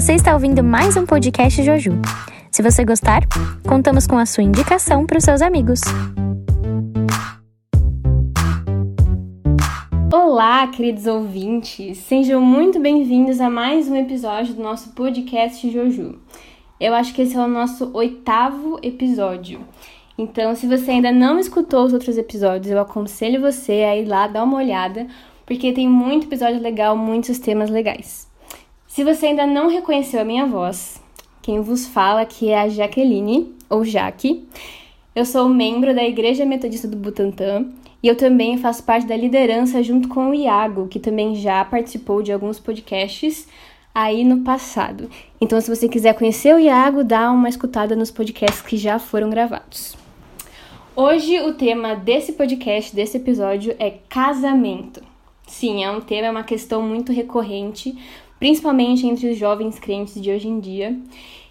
Você está ouvindo mais um podcast Joju. Se você gostar, contamos com a sua indicação para os seus amigos. Olá, queridos ouvintes! Sejam muito bem-vindos a mais um episódio do nosso podcast Joju. Eu acho que esse é o nosso oitavo episódio. Então, se você ainda não escutou os outros episódios, eu aconselho você a ir lá dar uma olhada, porque tem muito episódio legal, muitos temas legais. Se você ainda não reconheceu a minha voz, quem vos fala aqui é a Jaqueline, ou Jaque. Eu sou membro da Igreja Metodista do Butantã e eu também faço parte da liderança junto com o Iago, que também já participou de alguns podcasts aí no passado. Então, se você quiser conhecer o Iago, dá uma escutada nos podcasts que já foram gravados. Hoje o tema desse podcast, desse episódio é casamento. Sim, é um tema, é uma questão muito recorrente, principalmente entre os jovens crentes de hoje em dia.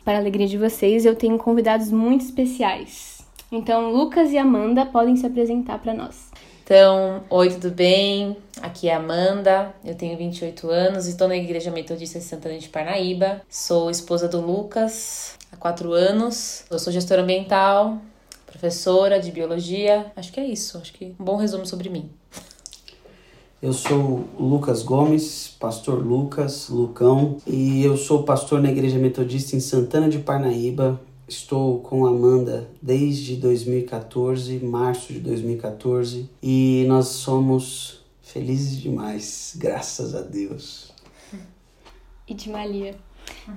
Para a alegria de vocês, eu tenho convidados muito especiais. Então, Lucas e Amanda podem se apresentar para nós. Então, oi, tudo bem? Aqui é a Amanda, eu tenho 28 anos e estou na Igreja Metodista de Santana de Parnaíba. Sou esposa do Lucas há 4 anos. Eu sou gestora ambiental, professora de biologia. Acho que é isso, acho que um bom resumo sobre mim. Eu sou o Lucas Gomes, pastor Lucas, Lucão, e eu sou pastor na Igreja Metodista em Santana de Parnaíba. Estou com a Amanda desde 2014, março de 2014, e nós somos felizes demais, graças a Deus. E de Malia.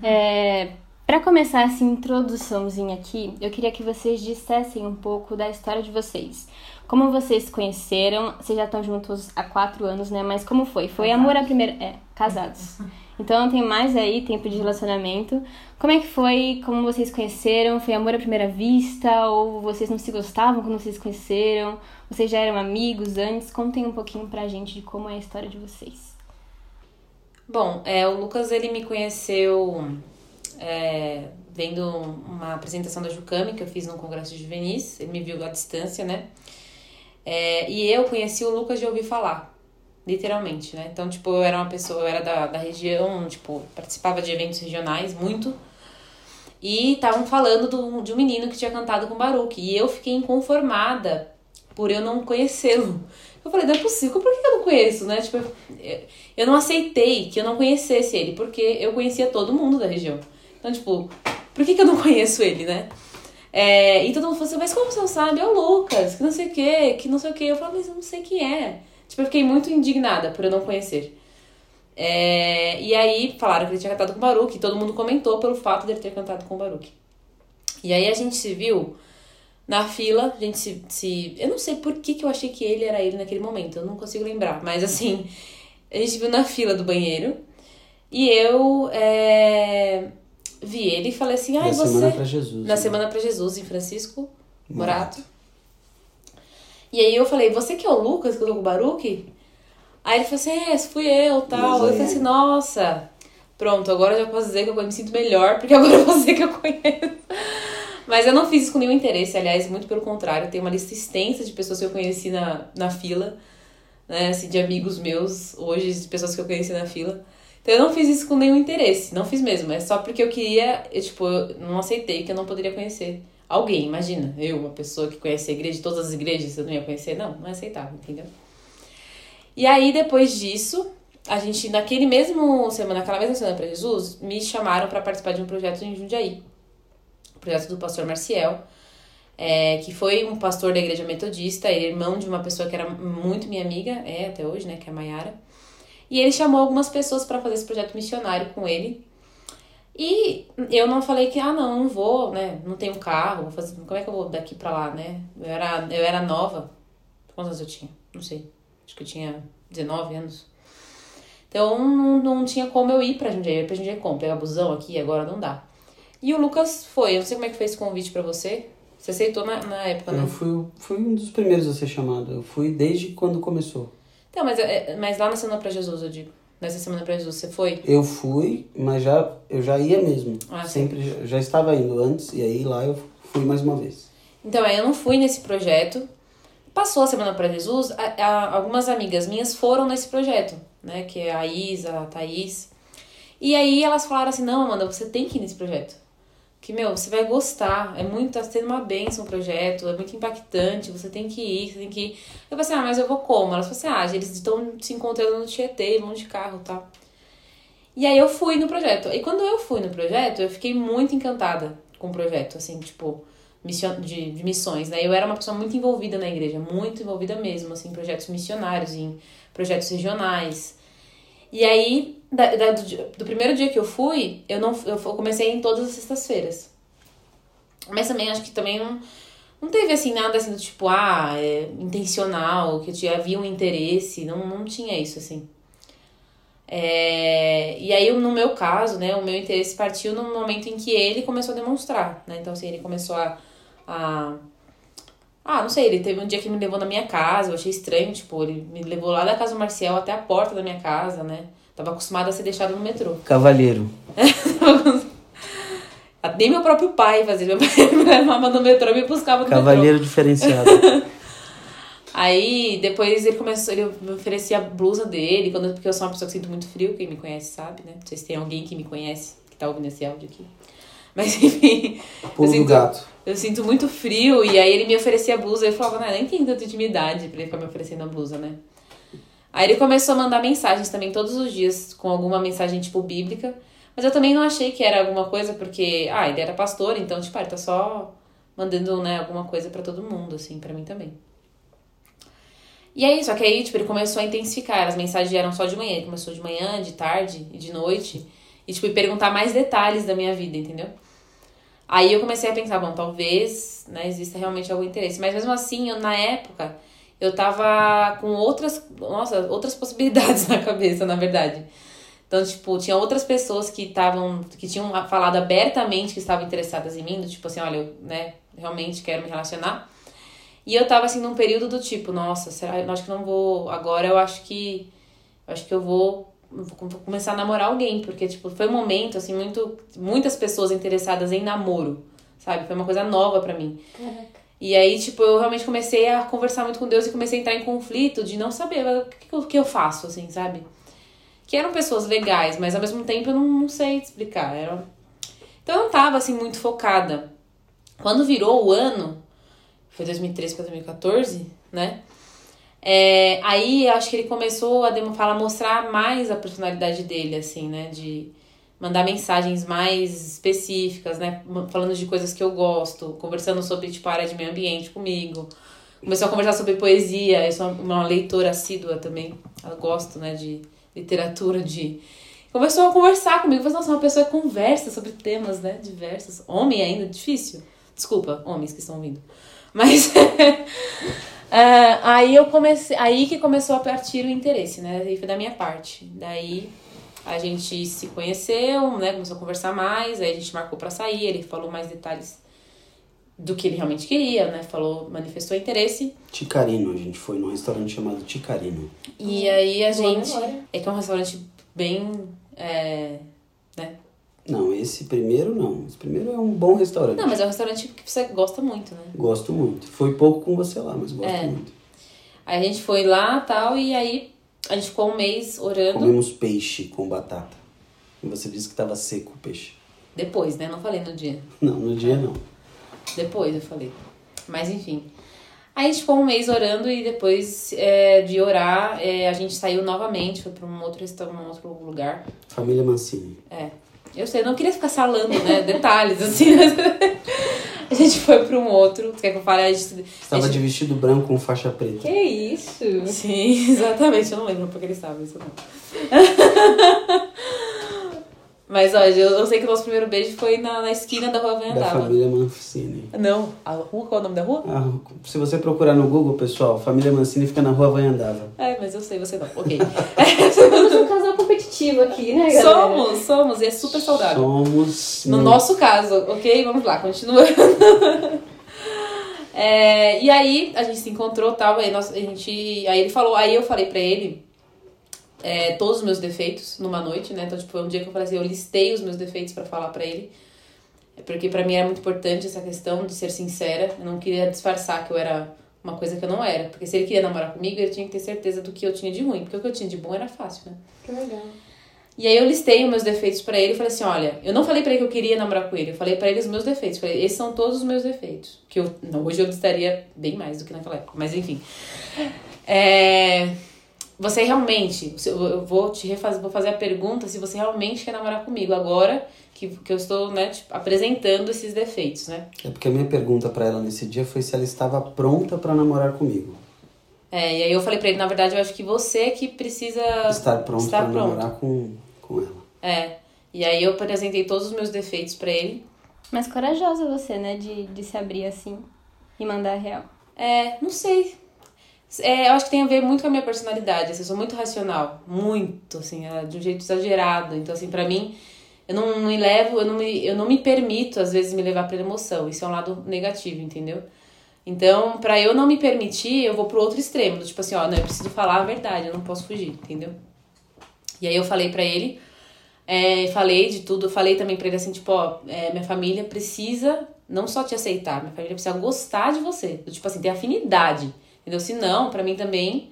É, Para começar essa introduçãozinha aqui, eu queria que vocês dissessem um pouco da história de vocês. Como vocês se conheceram? Vocês já estão juntos há quatro anos, né? Mas como foi? Foi casados. amor à primeira... É, casados. Então tem mais aí tempo de relacionamento. Como é que foi? Como vocês conheceram? Foi amor à primeira vista? Ou vocês não se gostavam quando vocês se conheceram? Vocês já eram amigos antes? Contem um pouquinho pra gente de como é a história de vocês. Bom, é, o Lucas ele me conheceu é, vendo uma apresentação da Jucami que eu fiz no Congresso de Juvenis. Ele me viu à distância, né? É, e eu conheci o Lucas de ouvir falar, literalmente, né? Então, tipo, eu era uma pessoa, eu era da, da região, tipo, participava de eventos regionais muito. E estavam falando do, de um menino que tinha cantado com Baruch. E eu fiquei inconformada por eu não conhecê-lo. Eu falei, não é possível, por que eu não conheço, né? Tipo, eu não aceitei que eu não conhecesse ele, porque eu conhecia todo mundo da região. Então, tipo, por que, que eu não conheço ele, né? É, e todo mundo falou assim, mas como você não sabe? É o Lucas, que não sei o que, que não sei o que. Eu falei, mas eu não sei quem é. Tipo, eu fiquei muito indignada por eu não conhecer. É, e aí falaram que ele tinha cantado com o Baruch, e todo mundo comentou pelo fato de ele ter cantado com o Baruch. E aí a gente se viu na fila, a gente se, se. Eu não sei por que, que eu achei que ele era ele naquele momento, eu não consigo lembrar. Mas assim, a gente viu na fila do banheiro. E eu. É, vi ele e falei assim, ah, Na você... Semana pra Jesus. Na né? Semana pra Jesus, em Francisco Morato. E aí eu falei, você que é o Lucas que eu tô com o Baruque? Aí ele falou assim, é, fui eu, tal. Mas Eu aí- falei assim, nossa, pronto, agora eu já posso dizer que eu me sinto melhor, porque agora é você que eu conheço. Mas eu não fiz isso com nenhum interesse, aliás, muito pelo contrário, tem uma lista extensa de pessoas que eu conheci na, na fila, né, assim, de amigos meus, hoje, de pessoas que eu conheci na fila. Então eu não fiz isso com nenhum interesse, não fiz mesmo, é só porque eu queria, eu, tipo, eu não aceitei que eu não poderia conhecer alguém, imagina, eu, uma pessoa que conhece a igreja, todas as igrejas, eu não ia conhecer, não, não aceitava, entendeu? E aí, depois disso, a gente, naquele mesmo semana, naquela mesma semana para Jesus, me chamaram para participar de um projeto em Jundiaí. O projeto do pastor Marcial, é, que foi um pastor da igreja metodista, é irmão de uma pessoa que era muito minha amiga, é até hoje, né, que é a Mayara. E ele chamou algumas pessoas para fazer esse projeto missionário com ele. E eu não falei que, ah, não, não vou, né? Não tenho carro, vou fazer, como é que eu vou daqui pra lá, né? Eu era, eu era nova. Quantos anos eu tinha? Não sei. Acho que eu tinha 19 anos. Então não, não tinha como eu ir pra Jundiaí. Eu ia pra Jundiaí como? Pegar busão aqui, agora não dá. E o Lucas foi. Eu não sei como é que fez esse convite pra você. Você aceitou na, na época, né? Eu fui, fui um dos primeiros a ser chamado. Eu fui desde quando começou. Então, mas, é- mas lá na Semana pra Jesus, eu digo. Nessa Semana pra Jesus, você foi? Eu fui, mas já, eu já ia mesmo. Ah. Sempre já, já estava indo antes, e aí lá eu fui mais uma vez. Então, aí eu não fui nesse projeto. Passou a Semana pra Jesus, a- a- algumas amigas minhas foram nesse projeto, né? Que é a Isa, a Thaís. E aí elas falaram assim, não, Amanda, você tem que ir nesse projeto. Que, meu, você vai gostar. É muito, tá sendo uma benção o projeto, é muito impactante, você tem que ir, você tem que ir. Eu falei assim, ah, mas eu vou como? Elas falaram assim, ah, eles estão se encontrando no Tietê, vão de carro e tal. E aí eu fui no projeto. E quando eu fui no projeto, eu fiquei muito encantada com o projeto, assim, tipo, de, de missões, né? Eu era uma pessoa muito envolvida na igreja, muito envolvida mesmo, assim, em projetos missionários, em projetos regionais. E aí, da, da, do, do, primeiro dia que eu fui, eu não eu comecei em todas as sextas-feiras. Mas também acho que também não, não teve assim nada assim do tipo, ah, é, intencional, que tinha, havia um interesse, não, não tinha isso assim. É, e aí, no meu caso, né, o meu interesse partiu no momento em que ele começou a demonstrar, né? Então, assim, ele começou a, a ah, não sei, ele teve um dia que me levou na minha casa, eu achei estranho, tipo, ele me levou lá da casa do Marcial até a porta da minha casa, né? Tava acostumada a ser deixado no metrô. Cavalheiro. Nem meu próprio pai fazia. Meu pai me levava no metrô e me buscava no Cavalheiro metrô. diferenciado. Aí depois ele começou, ele me oferecia a blusa dele, quando, porque eu sou uma pessoa que sinto muito frio, quem me conhece sabe, né? Não sei se tem alguém que me conhece, que tá ouvindo esse áudio aqui. Mas enfim. Pulo eu sinto, gato. Eu sinto muito frio e aí ele me oferecia a blusa. Eu falava, não, nem tem tanta intimidade pra ele ficar me oferecendo a blusa, né? Aí ele começou a mandar mensagens também todos os dias, com alguma mensagem tipo bíblica. Mas eu também não achei que era alguma coisa, porque, ah, ele era pastor, então, tipo, ah, ele tá só mandando, né, alguma coisa para todo mundo, assim, para mim também. E aí, só que aí, tipo, ele começou a intensificar. As mensagens eram só de manhã. Ele começou de manhã, de tarde e de noite. E, tipo, perguntar mais detalhes da minha vida, entendeu? Aí eu comecei a pensar, bom, talvez, né, exista realmente algum interesse. Mas mesmo assim, eu, na época, eu tava com outras, nossa, outras possibilidades na cabeça, na verdade. Então, tipo, tinha outras pessoas que estavam, que tinham falado abertamente que estavam interessadas em mim, do tipo assim, olha, eu, né, realmente quero me relacionar. E eu tava assim num período do tipo, nossa, será, eu acho que não vou, agora eu acho que eu acho que eu vou vou começar a namorar alguém, porque, tipo, foi um momento, assim, muito. Muitas pessoas interessadas em namoro, sabe? Foi uma coisa nova para mim. Caraca. E aí, tipo, eu realmente comecei a conversar muito com Deus e comecei a entrar em conflito de não saber o que, que eu faço, assim, sabe? Que eram pessoas legais, mas ao mesmo tempo eu não, não sei explicar. Era... Então eu não tava, assim, muito focada. Quando virou o ano, foi 2013 para 2014, né? É, aí acho que ele começou a falar, mostrar mais a personalidade dele, assim, né? De mandar mensagens mais específicas, né? Falando de coisas que eu gosto, conversando sobre, tipo, a área de meio ambiente comigo. Começou a conversar sobre poesia, eu sou uma leitora assídua também. Eu gosto, né, de literatura, de... Começou a conversar comigo, falou, nossa, uma pessoa que conversa sobre temas, né, diversos. Homem ainda, difícil. Desculpa, homens que estão vindo. Mas... Uh, aí eu comecei, aí que começou a partir o interesse, né? Aí foi da minha parte. Daí a gente se conheceu, né? Começou a conversar mais, aí a gente marcou para sair, ele falou mais detalhes do que ele realmente queria, né? Falou, manifestou interesse. Ticarino, a gente foi num restaurante chamado Ticarino. E aí a gente. É que é um restaurante bem. É, né? Não, esse primeiro não. Esse primeiro é um bom restaurante. Não, mas é um restaurante que você gosta muito, né? Gosto muito. Foi pouco com você lá, mas gosto é. muito. Aí a gente foi lá tal, e aí a gente ficou um mês orando. Comemos peixe com batata. E você disse que estava seco o peixe. Depois, né? Não falei no dia. Não, no dia não. Depois eu falei. Mas enfim. Aí a gente ficou um mês orando e depois é, de orar, é, a gente saiu novamente, foi para um outro, um outro lugar. Família Mancini. É. Eu sei, eu não queria ficar salando, né? Detalhes, assim. a gente foi para um outro. Quer que eu fale? A gente, estava gente... de vestido branco com faixa preta. Que isso? Sim, exatamente. Eu não lembro porque ele estava isso não. Mas, olha, eu, eu sei que o nosso primeiro beijo foi na, na esquina da rua Vanhandava. Da família Mancini. Não, a rua, qual é o nome da rua? Ah, se você procurar no Google, pessoal, família Mancini fica na rua Vanhandava. É, mas eu sei, você não. Ok. Somos um casal competitivo aqui, né, galera? Somos, somos, e é super saudável. Somos. No nosso caso, ok? Vamos lá, continuando. é, e aí, a gente se encontrou tal, aí, nós, a gente, aí ele falou, aí eu falei pra ele é, todos os meus defeitos numa noite, né? Então, tipo, foi um dia que eu falei assim, eu listei os meus defeitos para falar para ele. Porque para mim era muito importante essa questão de ser sincera. Eu não queria disfarçar que eu era uma coisa que eu não era. Porque se ele queria namorar comigo, ele tinha que ter certeza do que eu tinha de ruim. Porque o que eu tinha de bom era fácil, né? Que legal. E aí eu listei os meus defeitos para ele e falei assim, olha, eu não falei para ele que eu queria namorar com ele, eu falei para ele os meus defeitos. Falei, esses são todos os meus defeitos. Que eu, não, hoje eu listaria bem mais do que naquela época, mas enfim. É, você realmente, eu vou te refazer, vou fazer a pergunta se você realmente quer namorar comigo agora que, que eu estou, né, tipo, apresentando esses defeitos, né? É porque a minha pergunta para ela nesse dia foi se ela estava pronta para namorar comigo. É, e aí eu falei para ele, na verdade, eu acho que você é que precisa estar pronto para namorar com, com ela. É. E aí eu apresentei todos os meus defeitos para ele. Mas corajosa você, né, de, de se abrir assim e mandar real. É, não sei. É, eu acho que tem a ver muito com a minha personalidade. Assim, eu sou muito racional. Muito, assim, é, de um jeito exagerado. Então, assim, para mim, eu não, me levo, eu não me, eu não me permito, às vezes, me levar pra emoção. Isso é um lado negativo, entendeu? Então, para eu não me permitir, eu vou pro outro extremo. Tipo assim, ó, não, eu preciso falar a verdade, eu não posso fugir, entendeu? E aí eu falei para ele, é, falei de tudo, falei também pra ele assim, tipo, ó, é, minha família precisa não só te aceitar, minha família precisa gostar de você. Tipo assim, ter afinidade. Entendeu? Se não, pra mim também,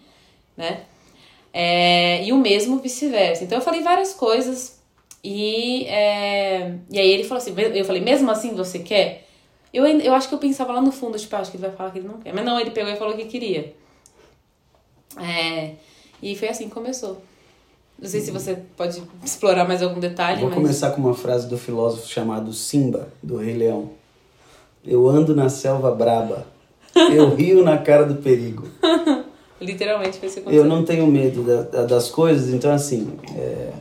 né? É, e o mesmo vice-versa. Então eu falei várias coisas e, é, e aí ele falou assim, eu falei, mesmo assim você quer? Eu, eu acho que eu pensava lá no fundo, tipo, acho que ele vai falar que ele não quer. Mas não, ele pegou e falou que queria. É, e foi assim que começou. Não sei se você pode explorar mais algum detalhe. Vou mas... começar com uma frase do filósofo chamado Simba, do Rei Leão. Eu ando na selva braba. Eu rio na cara do perigo. Literalmente foi isso que Eu não tenho medo da, das coisas, então assim. É,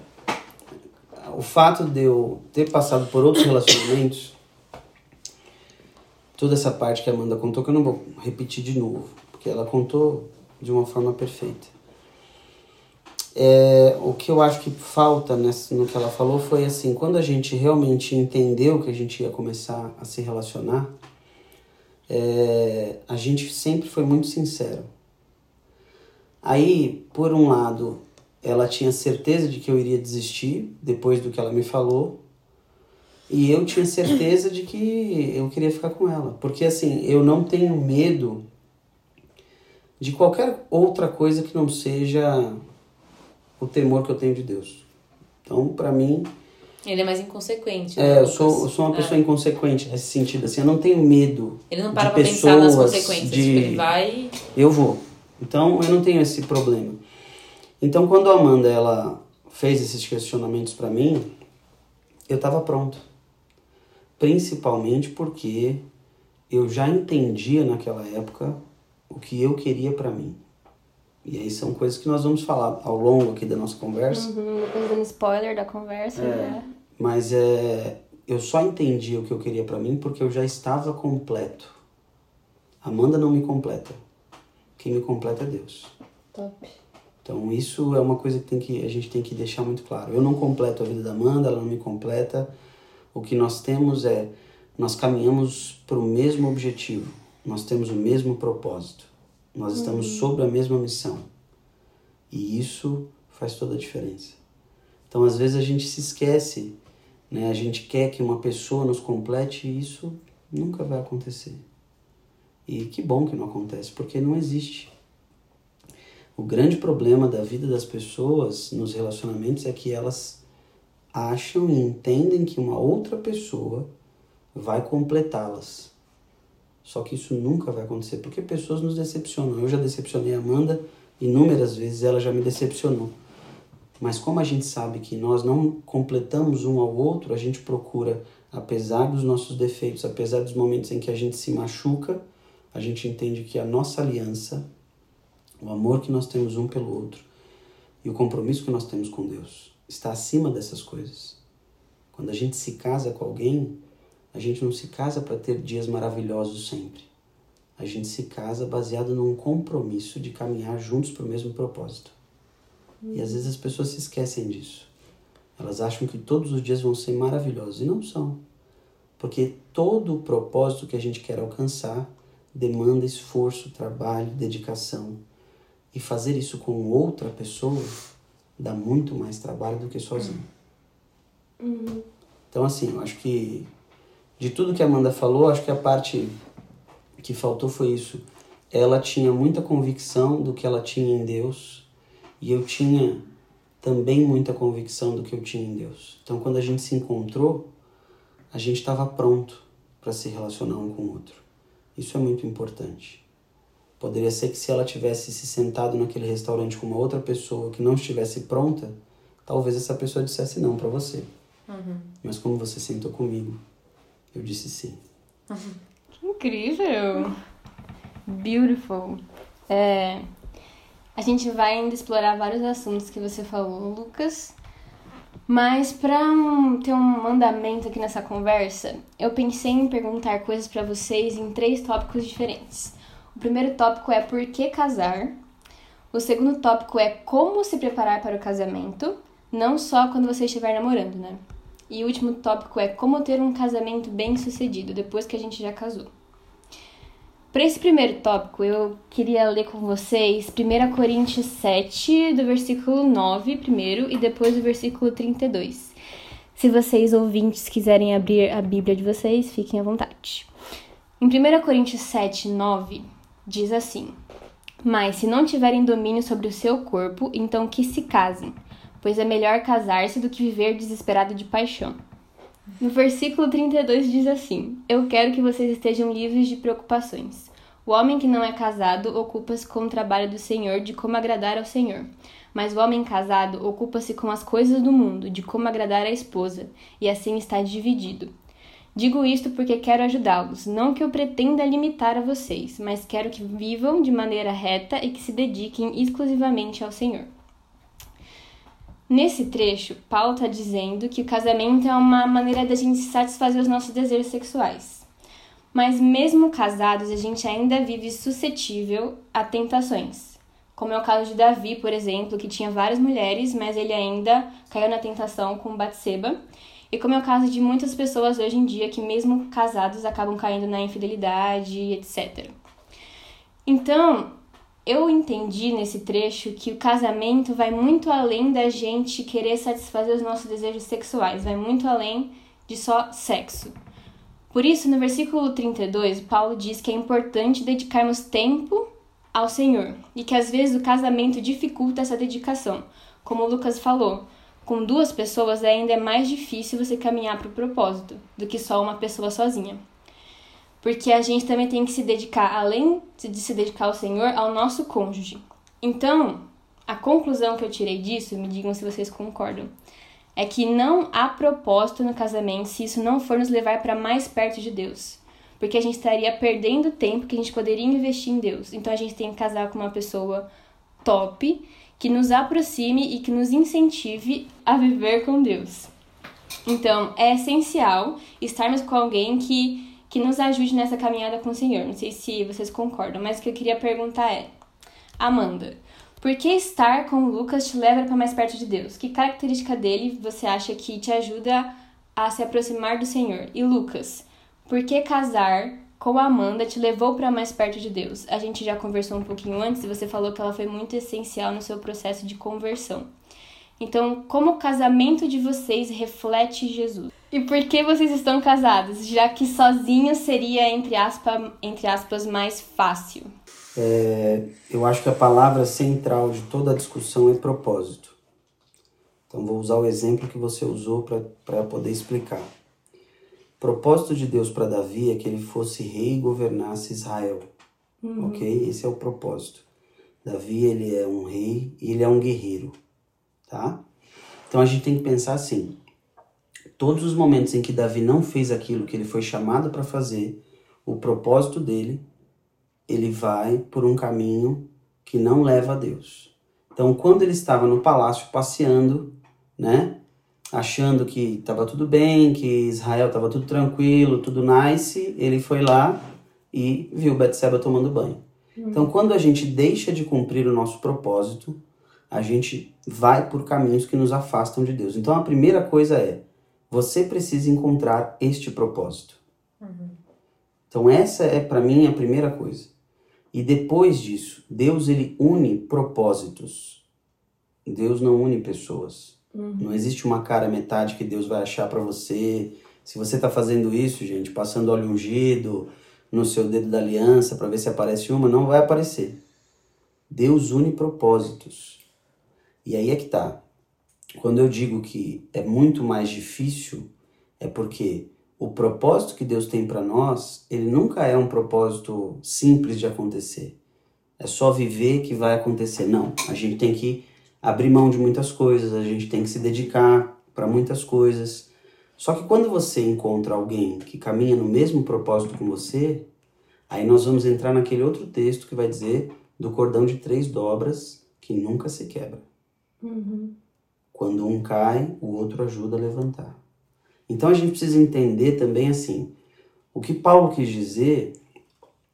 o fato de eu ter passado por outros relacionamentos, toda essa parte que a Amanda contou, que eu não vou repetir de novo, porque ela contou de uma forma perfeita. É, o que eu acho que falta nessa, no que ela falou foi assim, quando a gente realmente entendeu que a gente ia começar a se relacionar, é, a gente sempre foi muito sincero. Aí, por um lado, ela tinha certeza de que eu iria desistir depois do que ela me falou. E eu tinha certeza de que eu queria ficar com ela. Porque assim, eu não tenho medo de qualquer outra coisa que não seja o temor que eu tenho de Deus. Então, para mim. Ele é mais inconsequente. Né, é, eu sou, eu sou uma pessoa é. inconsequente nesse sentido. Assim, eu não tenho medo. Ele não para pra pensar nas consequências. De... Tipo, ele vai. Eu vou. Então, eu não tenho esse problema. Então, quando a Amanda ela fez esses questionamentos para mim, eu estava pronto. Principalmente porque eu já entendia naquela época o que eu queria para mim. E aí são coisas que nós vamos falar ao longo aqui da nossa conversa. Uhum, depois dando spoiler da conversa. É, né? Mas é, eu só entendi o que eu queria para mim porque eu já estava completo. Amanda não me completa. Quem me completa é Deus. Top. Então isso é uma coisa que, tem que a gente tem que deixar muito claro. Eu não completo a vida da Amanda, ela não me completa. O que nós temos é, nós caminhamos para o mesmo objetivo, nós temos o mesmo propósito, nós estamos uhum. sobre a mesma missão. E isso faz toda a diferença. Então às vezes a gente se esquece, né? a gente quer que uma pessoa nos complete e isso nunca vai acontecer. E que bom que não acontece, porque não existe. O grande problema da vida das pessoas nos relacionamentos é que elas acham e entendem que uma outra pessoa vai completá-las. Só que isso nunca vai acontecer, porque pessoas nos decepcionam. Eu já decepcionei a Amanda inúmeras vezes, ela já me decepcionou. Mas como a gente sabe que nós não completamos um ao outro, a gente procura, apesar dos nossos defeitos, apesar dos momentos em que a gente se machuca, a gente entende que a nossa aliança o amor que nós temos um pelo outro e o compromisso que nós temos com Deus está acima dessas coisas. Quando a gente se casa com alguém, a gente não se casa para ter dias maravilhosos sempre. A gente se casa baseado num compromisso de caminhar juntos para o mesmo propósito. E às vezes as pessoas se esquecem disso. Elas acham que todos os dias vão ser maravilhosos e não são. Porque todo o propósito que a gente quer alcançar demanda esforço, trabalho, dedicação. E fazer isso com outra pessoa dá muito mais trabalho do que sozinho. Uhum. Então, assim, eu acho que de tudo que a Amanda falou, acho que a parte que faltou foi isso. Ela tinha muita convicção do que ela tinha em Deus e eu tinha também muita convicção do que eu tinha em Deus. Então, quando a gente se encontrou, a gente estava pronto para se relacionar um com o outro. Isso é muito importante. Poderia ser que se ela tivesse se sentado naquele restaurante com uma outra pessoa que não estivesse pronta, talvez essa pessoa dissesse não para você. Uhum. Mas como você sentou comigo, eu disse sim. Uhum. Que incrível! Beautiful. É, a gente vai ainda explorar vários assuntos que você falou, Lucas. Mas para um, ter um mandamento aqui nessa conversa, eu pensei em perguntar coisas para vocês em três tópicos diferentes. O primeiro tópico é por que casar. O segundo tópico é como se preparar para o casamento, não só quando você estiver namorando, né? E o último tópico é como ter um casamento bem sucedido depois que a gente já casou. Para esse primeiro tópico, eu queria ler com vocês 1 Coríntios 7, do versículo 9 primeiro e depois o versículo 32. Se vocês ouvintes quiserem abrir a Bíblia de vocês, fiquem à vontade. Em 1 Coríntios 7, 9, diz assim: Mas se não tiverem domínio sobre o seu corpo, então que se casem, pois é melhor casar-se do que viver desesperado de paixão. No versículo 32 diz assim: Eu quero que vocês estejam livres de preocupações. O homem que não é casado ocupa-se com o trabalho do Senhor de como agradar ao Senhor. Mas o homem casado ocupa-se com as coisas do mundo, de como agradar à esposa, e assim está dividido. Digo isto porque quero ajudá-los, não que eu pretenda limitar a vocês, mas quero que vivam de maneira reta e que se dediquem exclusivamente ao Senhor. Nesse trecho, Paulo está dizendo que o casamento é uma maneira da gente satisfazer os nossos desejos sexuais. Mas mesmo casados, a gente ainda vive suscetível a tentações. Como é o caso de Davi, por exemplo, que tinha várias mulheres, mas ele ainda caiu na tentação com Batseba. E como é o caso de muitas pessoas hoje em dia que mesmo casados acabam caindo na infidelidade, etc. Então, eu entendi nesse trecho que o casamento vai muito além da gente querer satisfazer os nossos desejos sexuais, vai muito além de só sexo. Por isso, no versículo 32, Paulo diz que é importante dedicarmos tempo ao Senhor e que às vezes o casamento dificulta essa dedicação. Como Lucas falou, com duas pessoas ainda é mais difícil você caminhar para o propósito do que só uma pessoa sozinha. Porque a gente também tem que se dedicar, além de se dedicar ao Senhor, ao nosso cônjuge. Então, a conclusão que eu tirei disso, me digam se vocês concordam, é que não há propósito no casamento se isso não for nos levar para mais perto de Deus. Porque a gente estaria perdendo tempo que a gente poderia investir em Deus. Então a gente tem que casar com uma pessoa top, que nos aproxime e que nos incentive a viver com Deus. Então, é essencial estarmos com alguém que que nos ajude nessa caminhada com o Senhor. Não sei se vocês concordam, mas o que eu queria perguntar é: Amanda, por que estar com Lucas te leva para mais perto de Deus? Que característica dele você acha que te ajuda a se aproximar do Senhor? E Lucas, por que casar com a Amanda te levou para mais perto de Deus? A gente já conversou um pouquinho antes e você falou que ela foi muito essencial no seu processo de conversão. Então, como o casamento de vocês reflete Jesus? E por que vocês estão casados? Já que sozinho seria, entre, aspa, entre aspas, mais fácil. É, eu acho que a palavra central de toda a discussão é propósito. Então, vou usar o exemplo que você usou para poder explicar. Propósito de Deus para Davi é que ele fosse rei e governasse Israel. Uhum. Ok? Esse é o propósito. Davi, ele é um rei e ele é um guerreiro tá? Então a gente tem que pensar assim: todos os momentos em que Davi não fez aquilo que ele foi chamado para fazer, o propósito dele, ele vai por um caminho que não leva a Deus. Então, quando ele estava no palácio passeando, né, achando que estava tudo bem, que Israel estava tudo tranquilo, tudo nice, ele foi lá e viu Betseba tomando banho. Então, quando a gente deixa de cumprir o nosso propósito, a gente vai por caminhos que nos afastam de Deus. Então a primeira coisa é: você precisa encontrar este propósito. Uhum. Então essa é para mim a primeira coisa. E depois disso, Deus ele une propósitos. Deus não une pessoas. Uhum. Não existe uma cara metade que Deus vai achar para você. Se você está fazendo isso, gente, passando óleo ungido no seu dedo da aliança para ver se aparece uma, não vai aparecer. Deus une propósitos. E aí é que tá. quando eu digo que é muito mais difícil, é porque o propósito que Deus tem para nós, ele nunca é um propósito simples de acontecer. É só viver que vai acontecer. Não, a gente tem que abrir mão de muitas coisas, a gente tem que se dedicar para muitas coisas. Só que quando você encontra alguém que caminha no mesmo propósito com você, aí nós vamos entrar naquele outro texto que vai dizer do cordão de três dobras que nunca se quebra. Uhum. Quando um cai, o outro ajuda a levantar. Então a gente precisa entender também assim, o que Paulo quis dizer,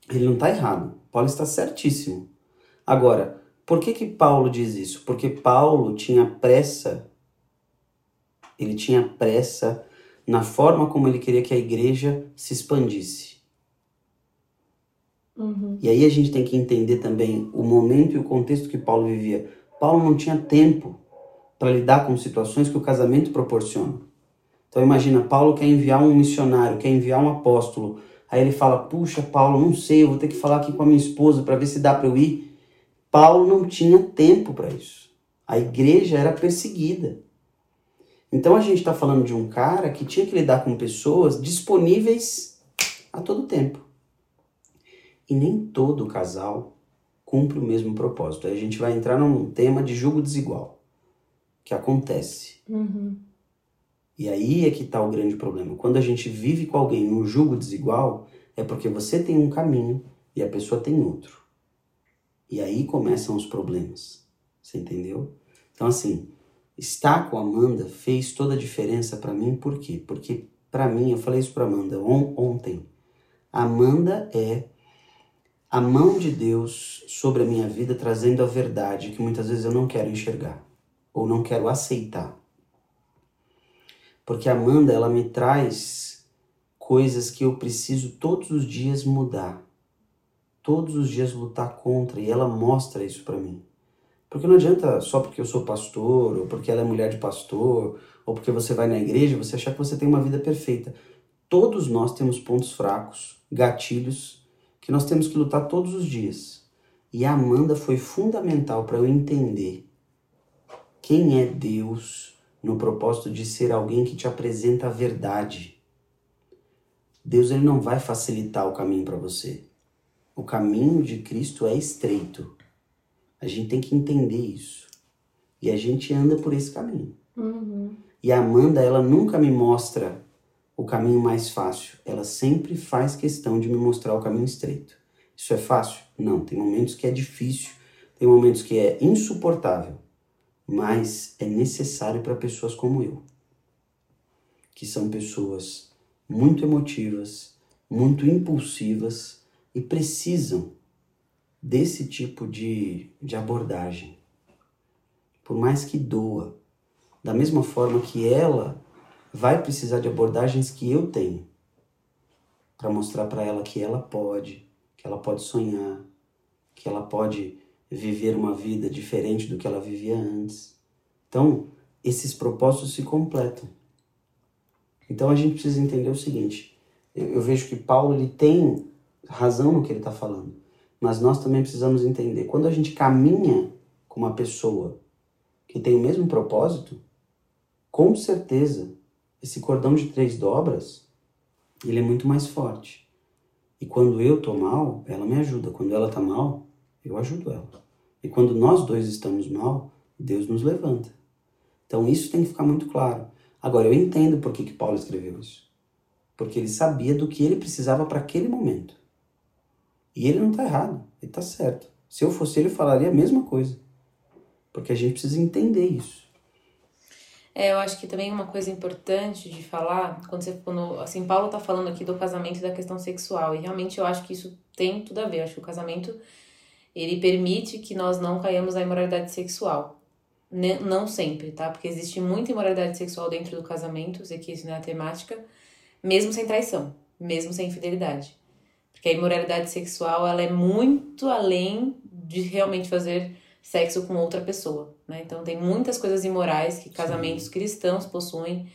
ele não está errado. Paulo está certíssimo. Agora, por que que Paulo diz isso? Porque Paulo tinha pressa, ele tinha pressa na forma como ele queria que a igreja se expandisse. Uhum. E aí a gente tem que entender também o momento e o contexto que Paulo vivia. Paulo não tinha tempo para lidar com situações que o casamento proporciona. Então imagina, Paulo quer enviar um missionário, quer enviar um apóstolo. Aí ele fala: "Puxa, Paulo, não sei, eu vou ter que falar aqui com a minha esposa para ver se dá para eu ir". Paulo não tinha tempo para isso. A igreja era perseguida. Então a gente está falando de um cara que tinha que lidar com pessoas disponíveis a todo tempo. E nem todo casal cumpre o mesmo propósito. Aí a gente vai entrar num tema de julgo desigual que acontece. Uhum. E aí é que está o grande problema. Quando a gente vive com alguém num julgo desigual, é porque você tem um caminho e a pessoa tem outro. E aí começam os problemas. Você entendeu? Então, assim, estar com a Amanda fez toda a diferença para mim, por quê? Porque, para mim, eu falei isso para Amanda on ontem. Amanda é a mão de Deus sobre a minha vida, trazendo a verdade que muitas vezes eu não quero enxergar ou não quero aceitar. Porque a Amanda, ela me traz coisas que eu preciso todos os dias mudar. Todos os dias lutar contra e ela mostra isso para mim. Porque não adianta só porque eu sou pastor, ou porque ela é mulher de pastor, ou porque você vai na igreja, você achar que você tem uma vida perfeita. Todos nós temos pontos fracos, gatilhos, que nós temos que lutar todos os dias. E a Amanda foi fundamental para eu entender quem é Deus no propósito de ser alguém que te apresenta a verdade. Deus ele não vai facilitar o caminho para você. O caminho de Cristo é estreito. A gente tem que entender isso. E a gente anda por esse caminho. Uhum. E a Amanda, ela nunca me mostra o caminho mais fácil. Ela sempre faz questão de me mostrar o caminho estreito. Isso é fácil? Não. Tem momentos que é difícil, tem momentos que é insuportável. Mas é necessário para pessoas como eu, que são pessoas muito emotivas, muito impulsivas e precisam desse tipo de, de abordagem. Por mais que doa, da mesma forma que ela vai precisar de abordagens que eu tenho para mostrar para ela que ela pode, que ela pode sonhar, que ela pode viver uma vida diferente do que ela vivia antes. Então, esses propósitos se completam. Então a gente precisa entender o seguinte: eu, eu vejo que Paulo ele tem razão no que ele está falando, mas nós também precisamos entender quando a gente caminha com uma pessoa que tem o mesmo propósito, com certeza esse cordão de três dobras ele é muito mais forte. E quando eu tô mal, ela me ajuda. Quando ela tá mal, eu ajudo ela. E quando nós dois estamos mal, Deus nos levanta. Então isso tem que ficar muito claro. Agora, eu entendo por que, que Paulo escreveu isso. Porque ele sabia do que ele precisava para aquele momento. E ele não está errado, ele está certo. Se eu fosse ele, eu falaria a mesma coisa. Porque a gente precisa entender isso. É, eu acho que também uma coisa importante de falar, quando você quando, assim, Paulo tá falando aqui do casamento e da questão sexual, e realmente eu acho que isso tem tudo a ver. Eu acho que o casamento ele permite que nós não caiamos na imoralidade sexual. Né, não sempre, tá? Porque existe muita imoralidade sexual dentro do casamento, sei que isso não é a temática, mesmo sem traição, mesmo sem infidelidade. Porque a imoralidade sexual, ela é muito além de realmente fazer sexo com outra pessoa, né? Então tem muitas coisas imorais que casamentos Sim. cristãos possuem,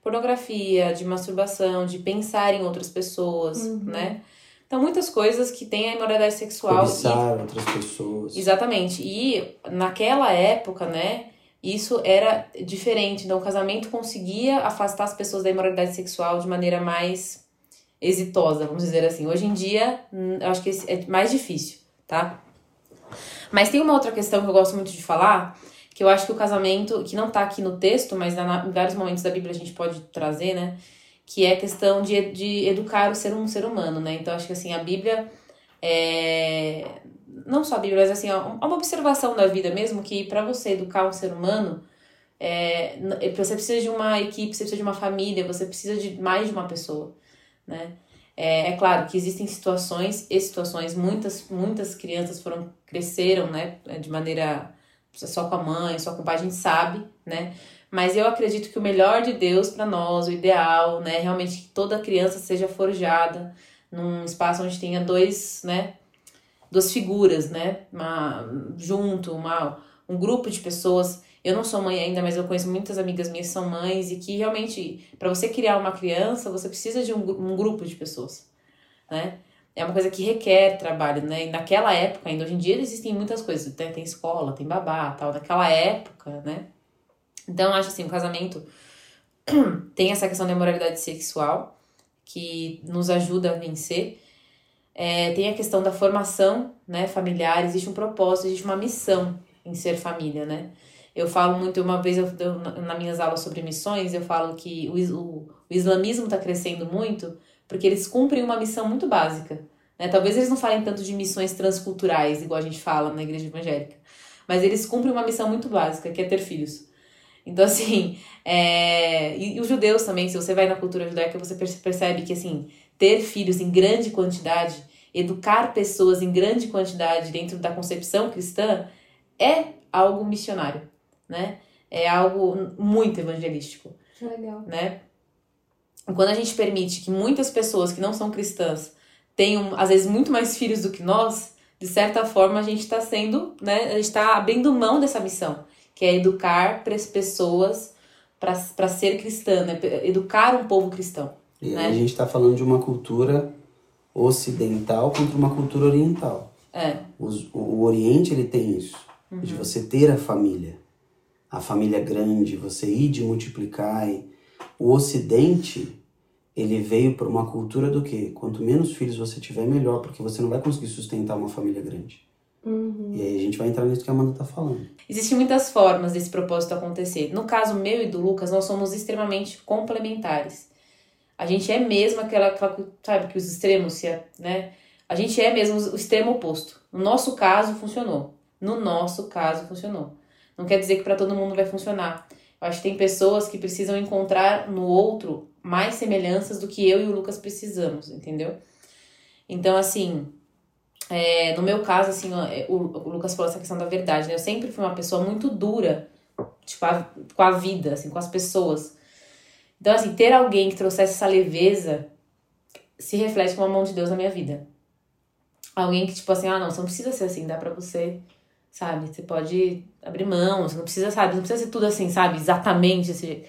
pornografia, de masturbação, de pensar em outras pessoas, uhum. né? Então muitas coisas que têm a imoralidade sexual Cobiçar e... outras pessoas. Exatamente. E naquela época, né, isso era diferente. Então, o casamento conseguia afastar as pessoas da imoralidade sexual de maneira mais exitosa, vamos dizer assim. Hoje em dia, hum, eu acho que é mais difícil, tá? Mas tem uma outra questão que eu gosto muito de falar, que eu acho que o casamento, que não tá aqui no texto, mas em vários momentos da Bíblia a gente pode trazer, né? Que é a questão de, de educar o ser um ser humano, né? Então, acho que assim, a Bíblia é, não só a Bíblia, mas assim, ó, uma observação da vida mesmo, que para você educar um ser humano, é, você precisa de uma equipe, você precisa de uma família, você precisa de mais de uma pessoa, né? É, é claro que existem situações e situações, muitas, muitas crianças foram, cresceram, né, de maneira só com a mãe, só com o pai, a gente sabe, né? Mas eu acredito que o melhor de Deus para nós, o ideal, né, realmente que toda criança seja forjada num espaço onde tenha dois, né, duas figuras, né? Uma, junto, uma, um grupo de pessoas. Eu não sou mãe ainda, mas eu conheço muitas amigas minhas que são mães e que realmente, para você criar uma criança, você precisa de um, um grupo de pessoas, né? É uma coisa que requer trabalho, né? E naquela época, ainda hoje em dia existem muitas coisas, tem, tem escola, tem babá, tal. Naquela época, né? Então, acho assim, o casamento tem essa questão da moralidade sexual que nos ajuda a vencer, é, tem a questão da formação né, familiar, existe um propósito, existe uma missão em ser família, né? Eu falo muito, uma vez eu, eu nas minhas aulas sobre missões, eu falo que o, o, o islamismo está crescendo muito porque eles cumprem uma missão muito básica. Né? Talvez eles não falem tanto de missões transculturais, igual a gente fala na igreja evangélica, mas eles cumprem uma missão muito básica, que é ter filhos. Então, assim, é... e, e os judeus também, se você vai na cultura judaica, você percebe que, assim, ter filhos em grande quantidade, educar pessoas em grande quantidade dentro da concepção cristã é algo missionário, né? É algo muito evangelístico. Legal. Né? Quando a gente permite que muitas pessoas que não são cristãs tenham, às vezes, muito mais filhos do que nós, de certa forma a gente está sendo, né? A gente está abrindo mão dessa missão, que é educar pessoas para ser cristã, né? Educar um povo cristão. E né? a gente está falando de uma cultura ocidental contra uma cultura oriental. É. Os, o Oriente ele tem isso, uhum. de você ter a família, a família grande, você ir de multiplicar. O Ocidente ele veio por uma cultura do que quanto menos filhos você tiver melhor, porque você não vai conseguir sustentar uma família grande. Uhum. E aí a gente vai entrar nisso que a Amanda tá falando. Existem muitas formas desse propósito acontecer. No caso meu e do Lucas, nós somos extremamente complementares. A gente é mesmo aquela, aquela sabe, que os extremos, se é, né? A gente é mesmo o extremo oposto. No nosso caso, funcionou. No nosso caso, funcionou. Não quer dizer que para todo mundo vai funcionar. Eu acho que tem pessoas que precisam encontrar no outro mais semelhanças do que eu e o Lucas precisamos, entendeu? Então, assim, é, no meu caso, assim, é, o, o, Lucas falou essa questão da verdade, né? Eu sempre fui uma pessoa muito dura, tipo, a, com a vida, assim, com as pessoas. Então, assim, ter alguém que trouxesse essa leveza se reflete com a mão de Deus na minha vida. Alguém que, tipo assim, ah, não, você não precisa ser assim, dá pra você, sabe? Você pode abrir mão, você não precisa, sabe? Não precisa ser tudo assim, sabe? Exatamente desse jeito.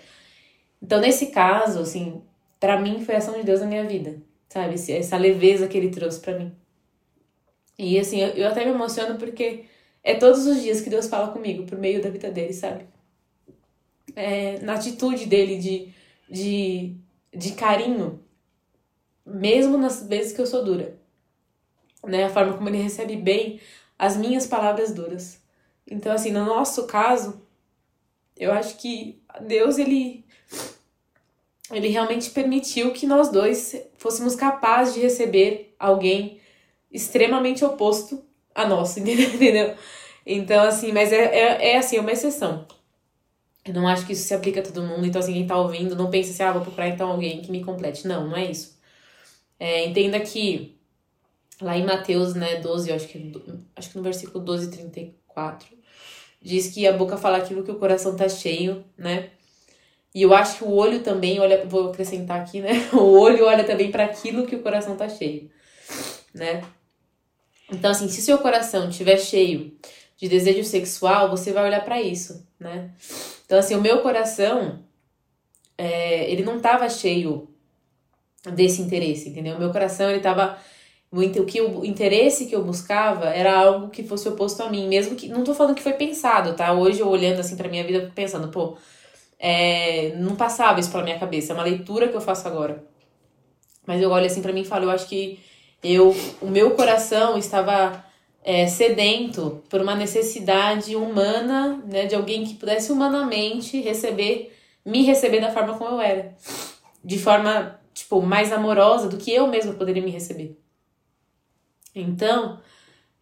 Então, nesse caso, assim, para mim foi a ação de Deus na minha vida, sabe? Essa leveza que ele trouxe para mim. E, assim, eu, eu até me emociono porque é todos os dias que Deus fala comigo por meio da vida dele, sabe? É, na atitude dele de de, de carinho, mesmo nas vezes que eu sou dura. Né? A forma como ele recebe bem as minhas palavras duras. Então, assim, no nosso caso, eu acho que Deus, ele, ele realmente permitiu que nós dois fôssemos capazes de receber alguém extremamente oposto a nós, entendeu? Então, assim, mas é, é, é assim, é uma exceção. Eu não acho que isso se aplica a todo mundo, então assim, quem tá ouvindo, não pense assim, ah, vou procurar então alguém que me complete. Não, não é isso. É, entenda que lá em Mateus, né, 12, eu acho que, acho que no versículo 12, 34, diz que a boca fala aquilo que o coração tá cheio, né? E eu acho que o olho também olha, vou acrescentar aqui, né? O olho olha também para aquilo que o coração tá cheio, né? Então, assim, se seu coração estiver cheio de desejo sexual, você vai olhar para isso, né? Então, assim, o meu coração, é, ele não tava cheio desse interesse, entendeu? O meu coração, ele tava o que o interesse que eu buscava era algo que fosse oposto a mim, mesmo que não tô falando que foi pensado, tá? Hoje eu olhando assim para minha vida, pensando, pô, é, não passava isso pela minha cabeça, é uma leitura que eu faço agora. Mas eu olho assim para mim e falo, eu acho que eu, o meu coração estava é, sedento por uma necessidade humana, né, de alguém que pudesse humanamente receber, me receber da forma como eu era, de forma tipo mais amorosa do que eu mesma poderia me receber. Então,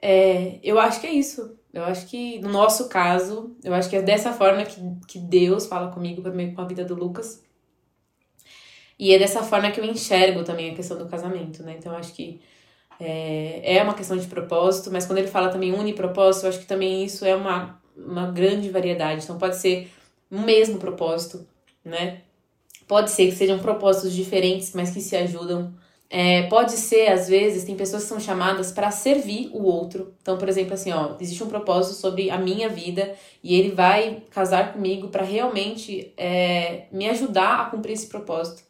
é, eu acho que é isso. Eu acho que, no nosso caso, eu acho que é dessa forma que, que Deus fala comigo, meio com a vida do Lucas. E é dessa forma que eu enxergo também a questão do casamento, né? Então, eu acho que é, é uma questão de propósito, mas quando ele fala também unipropósito, eu acho que também isso é uma, uma grande variedade. Então, pode ser o mesmo propósito, né? Pode ser que sejam propósitos diferentes, mas que se ajudam é, pode ser, às vezes, tem pessoas que são chamadas para servir o outro. Então, por exemplo, assim, ó, existe um propósito sobre a minha vida e ele vai casar comigo para realmente é, me ajudar a cumprir esse propósito.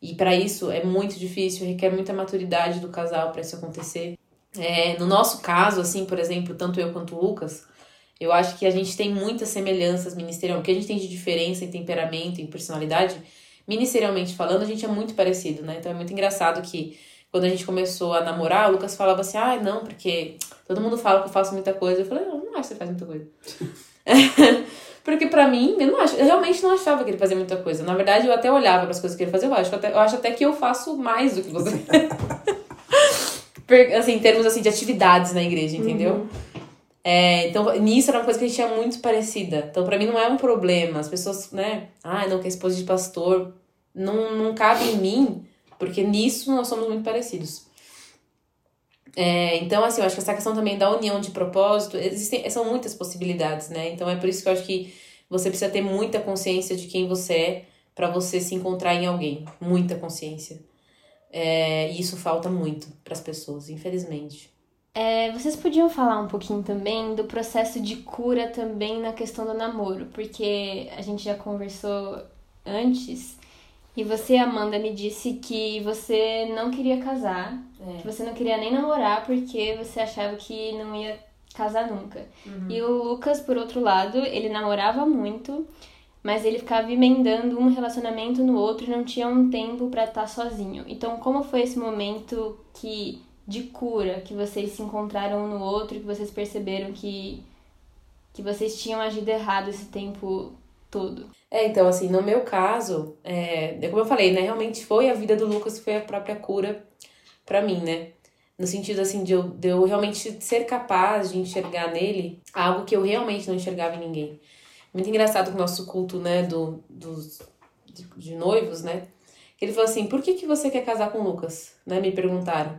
E para isso é muito difícil, requer muita maturidade do casal para isso acontecer. É, no nosso caso, assim, por exemplo, tanto eu quanto o Lucas, eu acho que a gente tem muitas semelhanças ministerial. O que a gente tem de diferença em temperamento, em personalidade, ministerialmente falando, a gente é muito parecido, né? Então é muito engraçado que quando a gente começou a namorar, o Lucas falava assim: ah, não, porque todo mundo fala que eu faço muita coisa. Eu falei: não, não acho que você faz muita coisa. porque pra mim, eu, não acho, eu realmente não achava que ele fazia muita coisa. Na verdade, eu até olhava para as coisas que ele fazia, eu acho, até, eu acho até que eu faço mais do que você. assim, em termos assim, de atividades na igreja, entendeu? Uhum. É, então, nisso era uma coisa que a gente tinha muito parecida. Então, para mim não é um problema. As pessoas, né? Ah, não, que é esposa de pastor. Não, não cabe em mim, porque nisso nós somos muito parecidos. É, então, assim, eu acho que essa questão também da união de propósito, existem, são muitas possibilidades, né? Então, é por isso que eu acho que você precisa ter muita consciência de quem você é para você se encontrar em alguém. Muita consciência. É, e isso falta muito para as pessoas, infelizmente. É, vocês podiam falar um pouquinho também do processo de cura também na questão do namoro, porque a gente já conversou antes e você, Amanda, me disse que você não queria casar, é. que você não queria nem namorar porque você achava que não ia casar nunca. Uhum. E o Lucas, por outro lado, ele namorava muito, mas ele ficava emendando um relacionamento no outro e não tinha um tempo para estar sozinho. Então, como foi esse momento que de cura que vocês se encontraram um no outro, que vocês perceberam que, que vocês tinham agido errado esse tempo todo? É, então, assim, no meu caso, é, é como eu falei, né? Realmente foi a vida do Lucas foi a própria cura para mim, né? No sentido, assim, de eu, de eu realmente ser capaz de enxergar nele algo que eu realmente não enxergava em ninguém. Muito engraçado com o nosso culto, né, do, dos, de, de noivos, né? Ele falou assim, por que, que você quer casar com o Lucas? Né, me perguntaram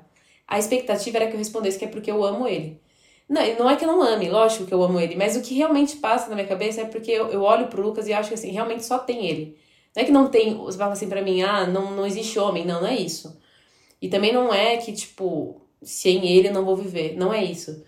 a expectativa era que eu respondesse que é porque eu amo ele. Não, não é que eu não ame, lógico que eu amo ele, mas o que realmente passa na minha cabeça é porque eu, eu olho pro Lucas e acho que assim, realmente só tem ele. Não é que não tem, você fala assim pra mim, ah, não, não existe homem. Não, não é isso. E também não é que, tipo, sem ele eu não vou viver. Não é isso.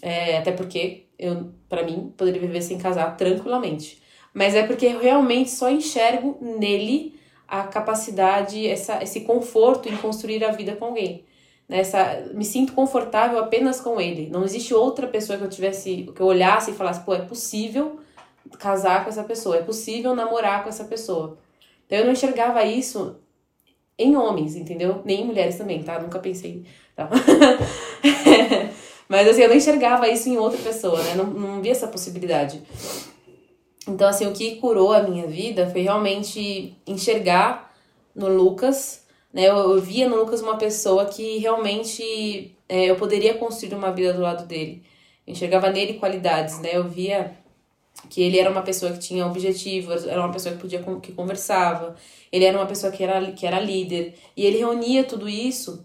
É, até porque eu, para mim, poderia viver sem casar tranquilamente. Mas é porque eu realmente só enxergo nele a capacidade, essa, esse conforto em construir a vida com alguém nessa me sinto confortável apenas com ele. Não existe outra pessoa que eu tivesse que eu olhasse e falasse, pô, é possível casar com essa pessoa, é possível namorar com essa pessoa. Então eu não enxergava isso em homens, entendeu? Nem em mulheres também, tá? Nunca pensei, tá? Mas assim, eu não enxergava isso em outra pessoa, né? Não, não via essa possibilidade. Então, assim, o que curou a minha vida foi realmente enxergar no Lucas né? Eu, eu via no Lucas uma pessoa que realmente é, eu poderia construir uma vida do lado dele. Eu enxergava nele qualidades, né? Eu via que ele era uma pessoa que tinha objetivos, era uma pessoa que podia que conversava, ele era uma pessoa que era, que era líder, e ele reunia tudo isso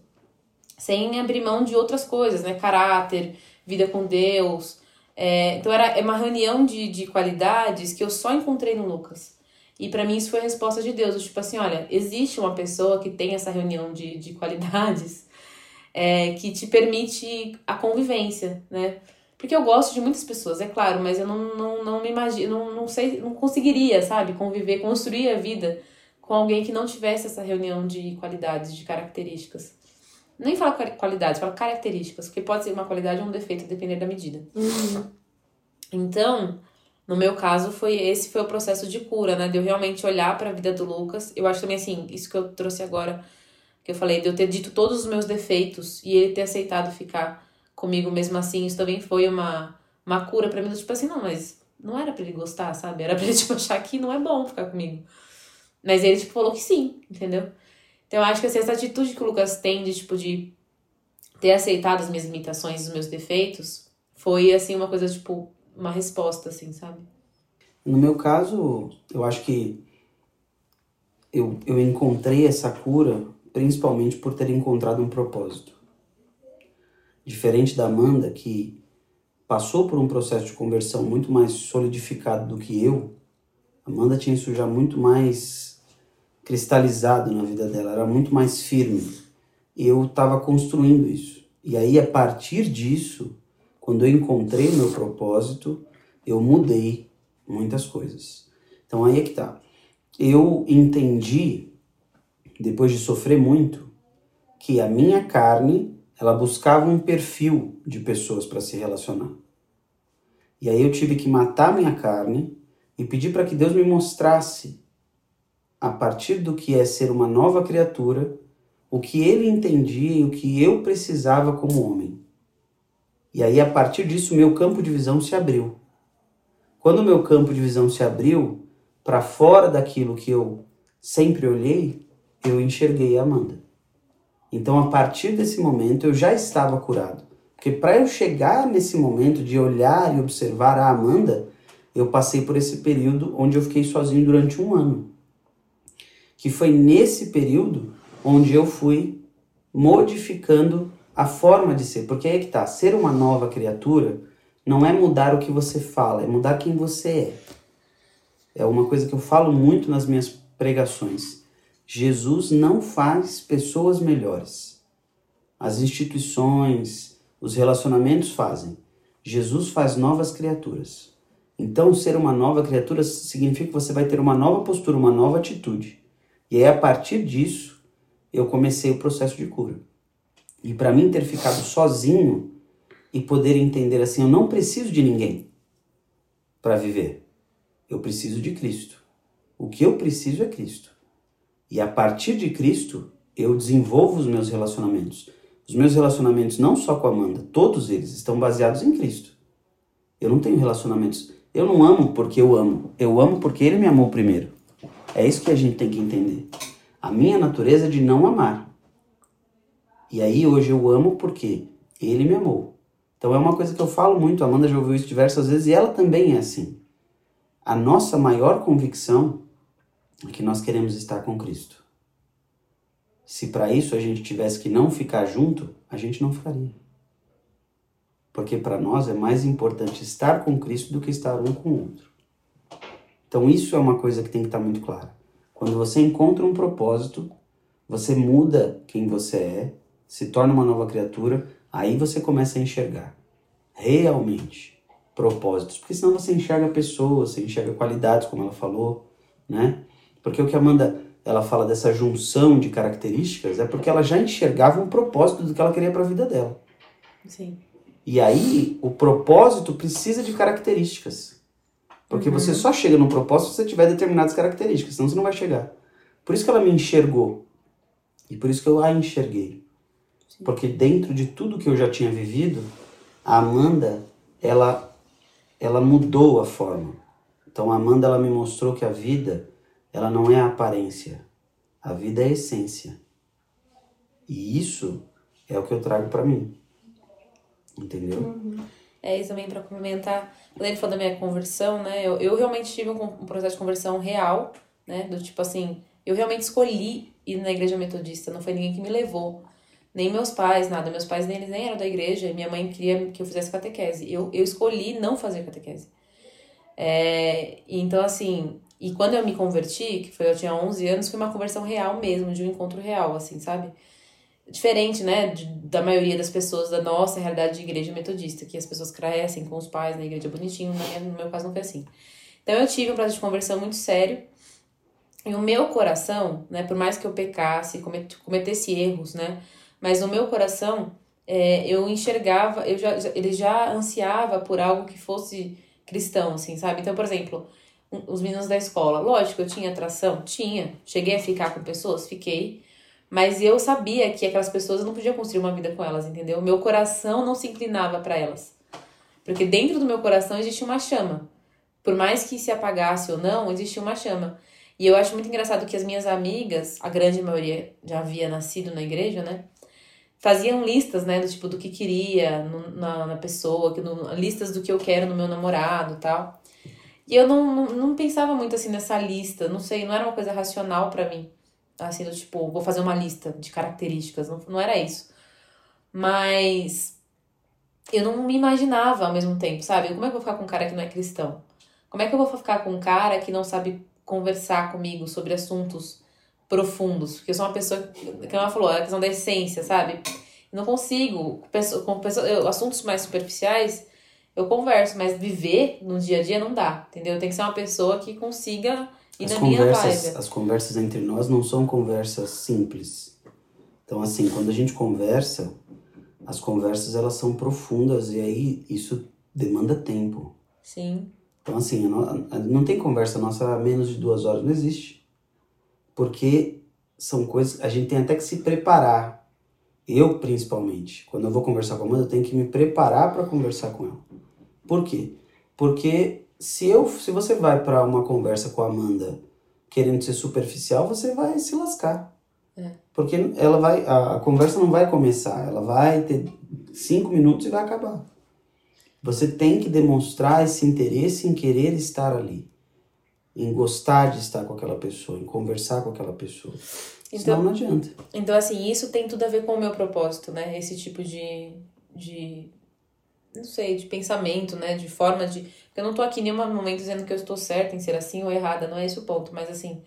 sem abrir mão de outras coisas, né? Caráter, vida com Deus. É, então era é uma reunião de, de qualidades que eu só encontrei no Lucas. E para mim isso foi a resposta de Deus. Tipo assim, olha, existe uma pessoa que tem essa reunião de, de qualidades é, que te permite a convivência, né? Porque eu gosto de muitas pessoas, é claro, mas eu não, não, não me imagino, não, não sei, não conseguiria, sabe, conviver, construir a vida com alguém que não tivesse essa reunião de qualidades, de características. Nem fala qualidades, fala características, porque pode ser uma qualidade ou um defeito, depender da medida. Uhum. Então, no meu caso, foi esse foi o processo de cura, né? De eu realmente olhar para a vida do Lucas. Eu acho também assim, isso que eu trouxe agora, que eu falei, de eu ter dito todos os meus defeitos e ele ter aceitado ficar comigo mesmo assim, isso também foi uma, uma cura para mim, tipo assim, não, mas não era para ele gostar, sabe? Era para ele tipo achar que não é bom ficar comigo. Mas ele tipo falou que sim, entendeu? Então eu acho que assim, essa atitude que o Lucas tem de tipo de ter aceitado as minhas limitações, os meus defeitos, foi assim uma coisa tipo uma resposta, assim, sabe? No meu caso, eu acho que eu, eu encontrei essa cura principalmente por ter encontrado um propósito. Diferente da Amanda, que passou por um processo de conversão muito mais solidificado do que eu, Amanda tinha isso já muito mais cristalizado na vida dela, era muito mais firme. Eu estava construindo isso. E aí, a partir disso, quando eu encontrei meu propósito, eu mudei muitas coisas. Então aí é que tá. Eu entendi, depois de sofrer muito, que a minha carne, ela buscava um perfil de pessoas para se relacionar. E aí eu tive que matar minha carne e pedir para que Deus me mostrasse, a partir do que é ser uma nova criatura, o que ele entendia e o que eu precisava como homem. E aí, a partir disso, meu campo de visão se abriu. Quando meu campo de visão se abriu para fora daquilo que eu sempre olhei, eu enxerguei a Amanda. Então, a partir desse momento, eu já estava curado. Porque para eu chegar nesse momento de olhar e observar a Amanda, eu passei por esse período onde eu fiquei sozinho durante um ano. Que foi nesse período onde eu fui modificando a forma de ser, porque aí é que tá, ser uma nova criatura não é mudar o que você fala, é mudar quem você é. É uma coisa que eu falo muito nas minhas pregações. Jesus não faz pessoas melhores. As instituições, os relacionamentos fazem. Jesus faz novas criaturas. Então, ser uma nova criatura significa que você vai ter uma nova postura, uma nova atitude. E aí, a partir disso, eu comecei o processo de cura. E para mim ter ficado sozinho e poder entender assim, eu não preciso de ninguém para viver. Eu preciso de Cristo. O que eu preciso é Cristo. E a partir de Cristo, eu desenvolvo os meus relacionamentos. Os meus relacionamentos, não só com a Amanda, todos eles estão baseados em Cristo. Eu não tenho relacionamentos. Eu não amo porque eu amo. Eu amo porque ele me amou primeiro. É isso que a gente tem que entender. A minha natureza é de não amar. E aí hoje eu amo porque ele me amou. Então é uma coisa que eu falo muito, a Amanda já ouviu isso diversas vezes e ela também é assim. A nossa maior convicção é que nós queremos estar com Cristo. Se para isso a gente tivesse que não ficar junto, a gente não ficaria. Porque para nós é mais importante estar com Cristo do que estar um com o outro. Então isso é uma coisa que tem que estar muito clara. Quando você encontra um propósito, você muda quem você é se torna uma nova criatura, aí você começa a enxergar realmente propósitos, porque senão você enxerga pessoas, você enxerga qualidades, como ela falou, né? Porque o que a Amanda ela fala dessa junção de características é porque ela já enxergava um propósito do que ela queria para a vida dela. Sim. E aí o propósito precisa de características. Porque uhum. você só chega no propósito se você tiver determinadas características, senão você não vai chegar. Por isso que ela me enxergou. E por isso que eu a enxerguei. Porque dentro de tudo que eu já tinha vivido, a Amanda, ela, ela mudou a forma. Então a Amanda, ela me mostrou que a vida, ela não é a aparência. A vida é a essência. E isso é o que eu trago para mim. Entendeu? Uhum. É isso também para comentar. Quando ele falou da minha conversão, né? Eu, eu realmente tive um, um processo de conversão real, né? Do tipo assim, eu realmente escolhi ir na igreja metodista, não foi ninguém que me levou nem meus pais, nada. Meus pais nem, eles nem eram da igreja, minha mãe queria que eu fizesse catequese. Eu, eu escolhi não fazer catequese. É, então, assim, e quando eu me converti, que foi eu tinha 11 anos, foi uma conversão real mesmo, de um encontro real, assim, sabe? Diferente, né, de, da maioria das pessoas da nossa realidade de igreja metodista, que as pessoas crescem com os pais na igreja bonitinho, minha, no meu caso não foi assim. Então eu tive um processo de conversão muito sério, e o meu coração, né, por mais que eu pecasse, comet, cometesse erros, né, mas no meu coração é, eu enxergava, eu já, ele já ansiava por algo que fosse cristão, assim, sabe? Então, por exemplo, os meninos da escola, lógico, eu tinha atração? Tinha. Cheguei a ficar com pessoas? Fiquei. Mas eu sabia que aquelas pessoas eu não podia construir uma vida com elas, entendeu? Meu coração não se inclinava para elas. Porque dentro do meu coração existia uma chama. Por mais que se apagasse ou não, existia uma chama. E eu acho muito engraçado que as minhas amigas, a grande maioria já havia nascido na igreja, né? Faziam listas, né, do tipo do que queria no, na, na pessoa, que no, listas do que eu quero no meu namorado tal. E eu não, não, não pensava muito assim nessa lista, não sei, não era uma coisa racional para mim. Assim, do tipo, vou fazer uma lista de características, não, não era isso. Mas eu não me imaginava ao mesmo tempo, sabe? Como é que eu vou ficar com um cara que não é cristão? Como é que eu vou ficar com um cara que não sabe conversar comigo sobre assuntos profundos? Porque eu sou uma pessoa, que ela falou, a questão da essência, sabe? Eu não consigo, com pessoas, eu, assuntos mais superficiais, eu converso, mas viver no dia a dia não dá, entendeu? Tem que ser uma pessoa que consiga ir as na conversas, minha vibe. As conversas entre nós não são conversas simples. Então, assim, quando a gente conversa, as conversas elas são profundas e aí isso demanda tempo. Sim. Então, assim, não tem conversa nossa a menos de duas horas, não existe. Porque são coisas. A gente tem até que se preparar. Eu, principalmente, quando eu vou conversar com a Amanda, eu tenho que me preparar para conversar com ela. Por quê? Porque se, eu, se você vai para uma conversa com a Amanda querendo ser superficial, você vai se lascar. É. Porque ela vai, a, a conversa não vai começar, ela vai ter cinco minutos e vai acabar. Você tem que demonstrar esse interesse em querer estar ali, em gostar de estar com aquela pessoa, em conversar com aquela pessoa. Então, Senão não adianta. Então, assim, isso tem tudo a ver com o meu propósito, né? Esse tipo de. de não sei, de pensamento, né? De forma de. Eu não tô aqui em nenhum momento dizendo que eu estou certa em ser assim ou errada, não é esse o ponto. Mas, assim,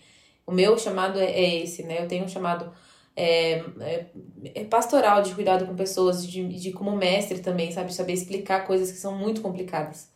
o meu chamado é, é esse, né? Eu tenho um chamado é, é, é, pastoral, de cuidado com pessoas, de, de como mestre também, sabe? Saber explicar coisas que são muito complicadas.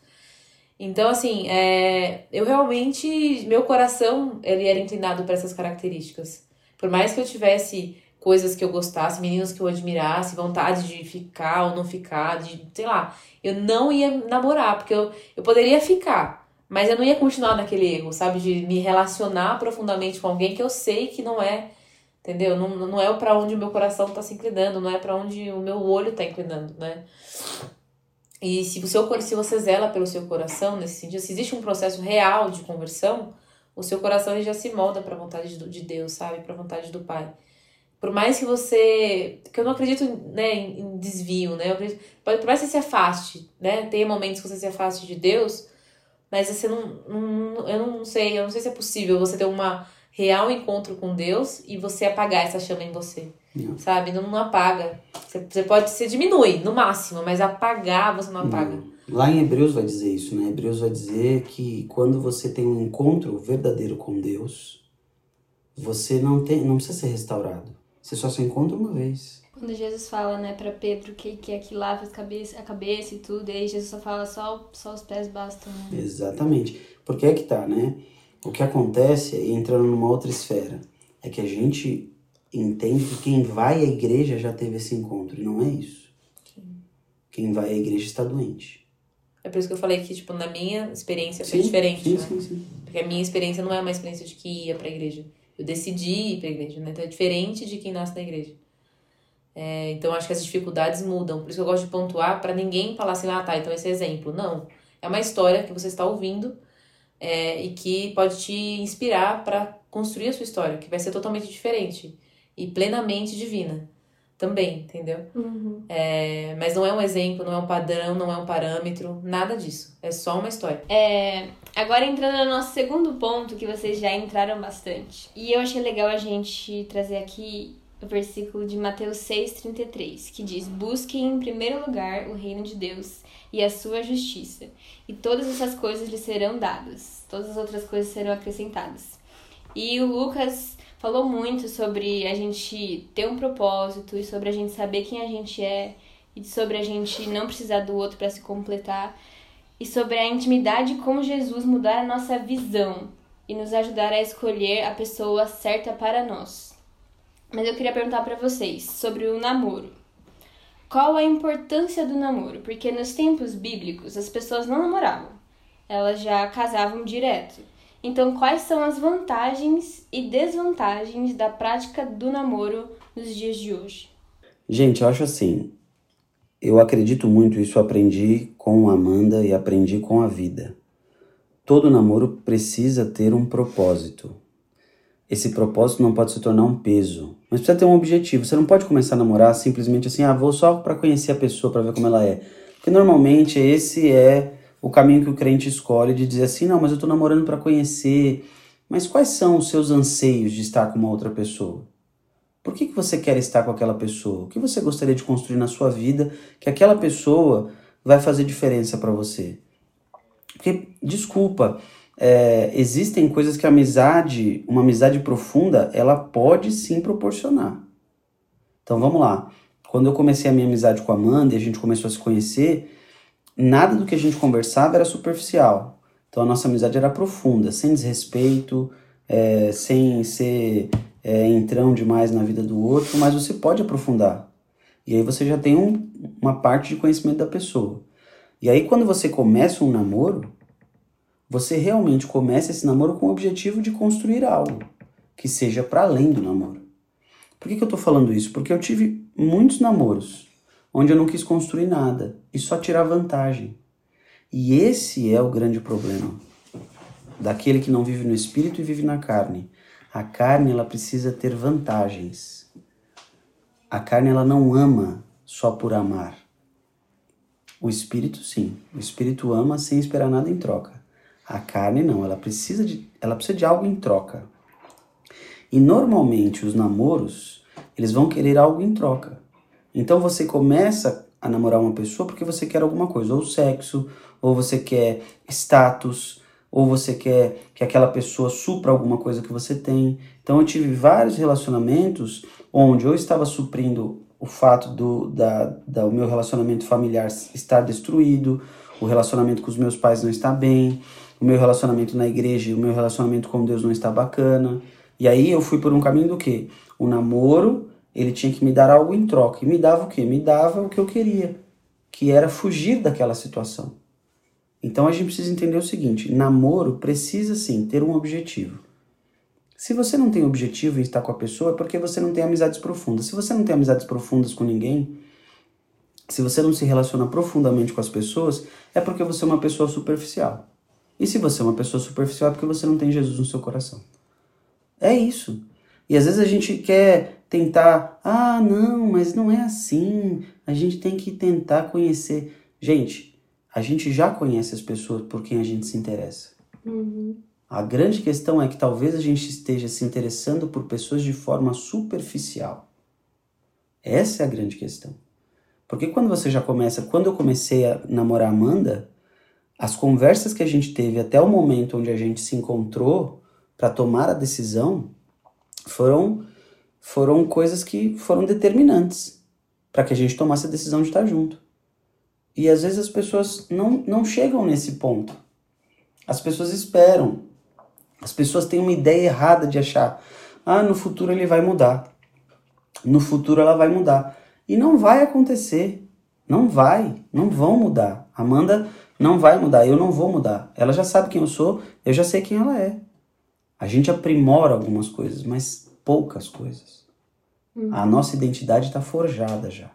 Então, assim, é, eu realmente, meu coração, ele era inclinado para essas características. Por mais que eu tivesse coisas que eu gostasse, meninos que eu admirasse, vontade de ficar ou não ficar, de, sei lá, eu não ia namorar, porque eu, eu poderia ficar, mas eu não ia continuar naquele erro, sabe? De me relacionar profundamente com alguém que eu sei que não é Entendeu? Não, não é para onde o meu coração está se inclinando, não é para onde o meu olho está inclinando, né? E se, o seu, se você zela pelo seu coração, nesse sentido, se existe um processo real de conversão, o seu coração já se molda para a vontade de Deus, sabe? Para a vontade do Pai. Por mais que você. que eu não acredito né, em desvio, né? Eu acredito, por mais que você se afaste, né? Tem momentos que você se afaste de Deus, mas você não, não. Eu não sei, eu não sei se é possível você ter uma real encontro com Deus e você apagar essa chama em você. Não. Sabe? Não, não apaga. Você, você pode, se diminui no máximo, mas apagar você não apaga. Não. Lá em Hebreus vai dizer isso, né? Hebreus vai dizer que quando você tem um encontro verdadeiro com Deus, você não tem, não precisa ser restaurado. Você só se encontra uma vez. Quando Jesus fala, né, para Pedro que que é que lava a cabeça, a cabeça e tudo, e aí Jesus só fala só só os pés bastam. Né? Exatamente. Porque é que tá, né? O que acontece, entrando numa outra esfera, é que a gente entende que quem vai à igreja já teve esse encontro, e não é isso. Quem vai à igreja está doente. É por isso que eu falei que, tipo, na minha experiência foi sim, diferente, sim, né? Sim, sim. Porque a minha experiência não é uma experiência de que ia pra igreja. Eu decidi ir pra igreja, né? Então é diferente de quem nasce na igreja. É, então acho que as dificuldades mudam. Por isso que eu gosto de pontuar para ninguém falar assim, ah, tá, então esse é exemplo. Não. É uma história que você está ouvindo é, e que pode te inspirar para construir a sua história, que vai ser totalmente diferente e plenamente divina também, entendeu? Uhum. É, mas não é um exemplo, não é um padrão, não é um parâmetro, nada disso. É só uma história. É, agora entrando no nosso segundo ponto, que vocês já entraram bastante. E eu achei legal a gente trazer aqui o versículo de Mateus 6,33, que diz: Busquem em primeiro lugar o reino de Deus e a sua justiça, e todas essas coisas lhe serão dadas, todas as outras coisas serão acrescentadas. E o Lucas falou muito sobre a gente ter um propósito e sobre a gente saber quem a gente é e sobre a gente não precisar do outro para se completar e sobre a intimidade com Jesus mudar a nossa visão e nos ajudar a escolher a pessoa certa para nós. Mas eu queria perguntar para vocês sobre o namoro. Qual a importância do namoro? Porque nos tempos bíblicos as pessoas não namoravam, elas já casavam direto. Então, quais são as vantagens e desvantagens da prática do namoro nos dias de hoje? Gente, eu acho assim. Eu acredito muito, isso aprendi com a Amanda e aprendi com a vida. Todo namoro precisa ter um propósito. Esse propósito não pode se tornar um peso, mas precisa ter um objetivo. Você não pode começar a namorar simplesmente assim, ah, vou só para conhecer a pessoa, para ver como ela é. Porque normalmente esse é o caminho que o crente escolhe de dizer assim: não, mas eu estou namorando para conhecer. Mas quais são os seus anseios de estar com uma outra pessoa? Por que, que você quer estar com aquela pessoa? O que você gostaria de construir na sua vida que aquela pessoa vai fazer diferença para você? Porque, desculpa, é, existem coisas que a amizade, uma amizade profunda, ela pode sim proporcionar. Então vamos lá. Quando eu comecei a minha amizade com a Amanda e a gente começou a se conhecer, nada do que a gente conversava era superficial. Então a nossa amizade era profunda, sem desrespeito, é, sem ser é, entrão demais na vida do outro, mas você pode aprofundar. E aí você já tem um, uma parte de conhecimento da pessoa. E aí quando você começa um namoro, você realmente começa esse namoro com o objetivo de construir algo que seja para além do namoro. Por que, que eu estou falando isso? Porque eu tive muitos namoros onde eu não quis construir nada e só tirar vantagem. E esse é o grande problema daquele que não vive no espírito e vive na carne. A carne ela precisa ter vantagens. A carne ela não ama só por amar. O espírito sim, o espírito ama sem esperar nada em troca. A carne não, ela precisa de, ela precisa de algo em troca. E normalmente os namoros, eles vão querer algo em troca. Então você começa a namorar uma pessoa porque você quer alguma coisa, ou sexo, ou você quer status, ou você quer que aquela pessoa supra alguma coisa que você tem. Então eu tive vários relacionamentos onde eu estava suprindo o fato do da, da, o meu relacionamento familiar estar destruído, o relacionamento com os meus pais não está bem, o meu relacionamento na igreja, o meu relacionamento com Deus não está bacana. E aí eu fui por um caminho do quê? O namoro ele tinha que me dar algo em troca. E me dava o quê? Me dava o que eu queria, que era fugir daquela situação. Então a gente precisa entender o seguinte: namoro precisa sim ter um objetivo. Se você não tem objetivo em estar com a pessoa, é porque você não tem amizades profundas. Se você não tem amizades profundas com ninguém, se você não se relaciona profundamente com as pessoas, é porque você é uma pessoa superficial. E se você é uma pessoa superficial, é porque você não tem Jesus no seu coração. É isso. E às vezes a gente quer tentar, ah, não, mas não é assim. A gente tem que tentar conhecer. Gente, a gente já conhece as pessoas por quem a gente se interessa. Uhum. A grande questão é que talvez a gente esteja se interessando por pessoas de forma superficial. Essa é a grande questão. Porque quando você já começa, quando eu comecei a namorar Amanda, as conversas que a gente teve até o momento onde a gente se encontrou para tomar a decisão foram foram coisas que foram determinantes para que a gente tomasse a decisão de estar junto. E às vezes as pessoas não, não chegam nesse ponto. As pessoas esperam. As pessoas têm uma ideia errada de achar: ah, no futuro ele vai mudar. No futuro ela vai mudar. E não vai acontecer. Não vai. Não vão mudar. Amanda não vai mudar. Eu não vou mudar. Ela já sabe quem eu sou. Eu já sei quem ela é. A gente aprimora algumas coisas, mas poucas coisas. Uhum. A nossa identidade está forjada já.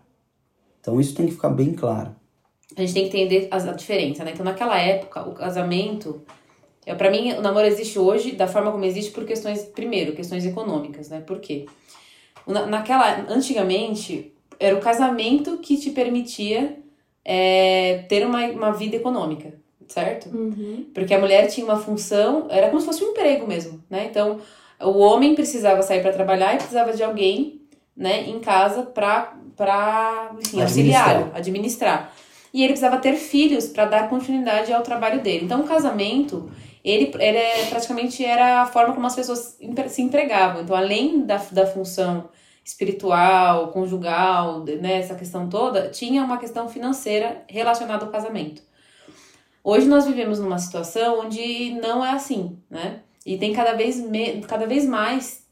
Então isso tem que ficar bem claro. A gente tem que entender a, diferença, né? Então naquela época, o casamento. É, para mim, o namoro existe hoje da forma como existe por questões, primeiro, questões econômicas, né? Por quê? Na, naquela, antigamente, era o casamento que te permitia é, ter uma, uma vida econômica, certo? Uhum. Porque a mulher tinha uma função, era como se fosse um emprego mesmo, né? Então, o homem precisava sair para trabalhar e precisava de alguém, né, em casa para para auxiliar, administrar. E ele precisava ter filhos para dar continuidade ao trabalho dele. Então, o casamento, ele, ele é, praticamente era a forma como as pessoas se empregavam. Então, além da, da função espiritual, conjugal, né, essa questão toda, tinha uma questão financeira relacionada ao casamento. Hoje nós vivemos numa situação onde não é assim, né? E tem cada vez, me, cada vez mais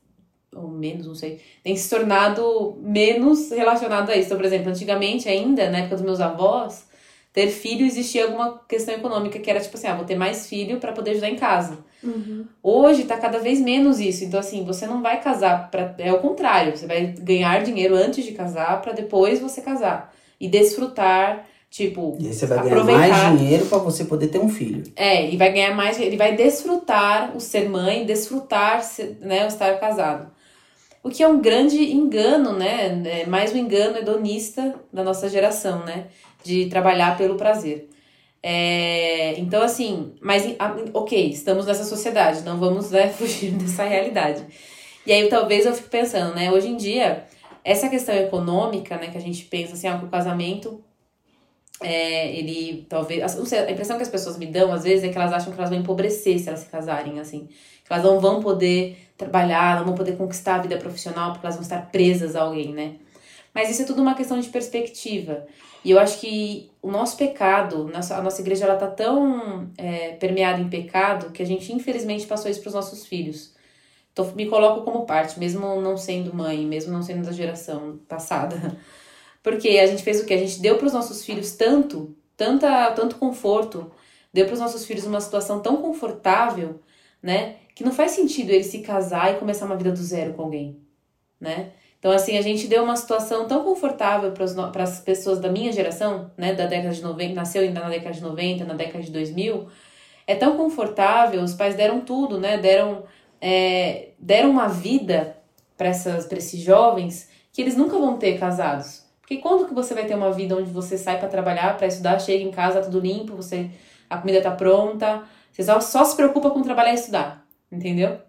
ou menos, não sei, tem se tornado menos relacionado a isso. Então, por exemplo, antigamente ainda, na época dos meus avós, ter filho existia alguma questão econômica que era tipo assim, ah, vou ter mais filho para poder ajudar em casa. Uhum. Hoje tá cada vez menos isso. Então, assim, você não vai casar para É o contrário. Você vai ganhar dinheiro antes de casar para depois você casar. E desfrutar, tipo. E aí você vai ganhar mais dinheiro pra você poder ter um filho. É, e vai ganhar mais. Ele vai desfrutar o ser mãe, desfrutar né, o estar casado. O que é um grande engano, né? É mais um engano hedonista da nossa geração, né? De trabalhar pelo prazer. É, então, assim, mas ok, estamos nessa sociedade, não vamos né, fugir dessa realidade. E aí, talvez eu fique pensando, né? Hoje em dia, essa questão econômica, né, que a gente pensa assim, ah, que o casamento é, ele talvez. Não sei, a impressão que as pessoas me dão, às vezes, é que elas acham que elas vão empobrecer se elas se casarem, assim. Que elas não vão poder trabalhar, não vão poder conquistar a vida profissional, porque elas vão estar presas a alguém, né? Mas isso é tudo uma questão de perspectiva. E eu acho que o nosso pecado, a nossa igreja, ela tá tão é, permeada em pecado que a gente, infelizmente, passou isso para os nossos filhos. Então, me coloco como parte, mesmo não sendo mãe, mesmo não sendo da geração passada. Porque a gente fez o quê? A gente deu para os nossos filhos tanto, tanta, tanto conforto, deu para os nossos filhos uma situação tão confortável, né? Que não faz sentido ele se casar e começar uma vida do zero com alguém, né? Então, assim, a gente deu uma situação tão confortável para as pessoas da minha geração, né? Da década de 90, nasceu ainda na década de 90, na década de 2000. É tão confortável, os pais deram tudo, né? Deram, é, deram uma vida para esses jovens que eles nunca vão ter casados. Porque quando que você vai ter uma vida onde você sai para trabalhar, para estudar, chega em casa, tudo limpo, você a comida tá pronta, você só, só se preocupa com trabalhar e estudar, entendeu?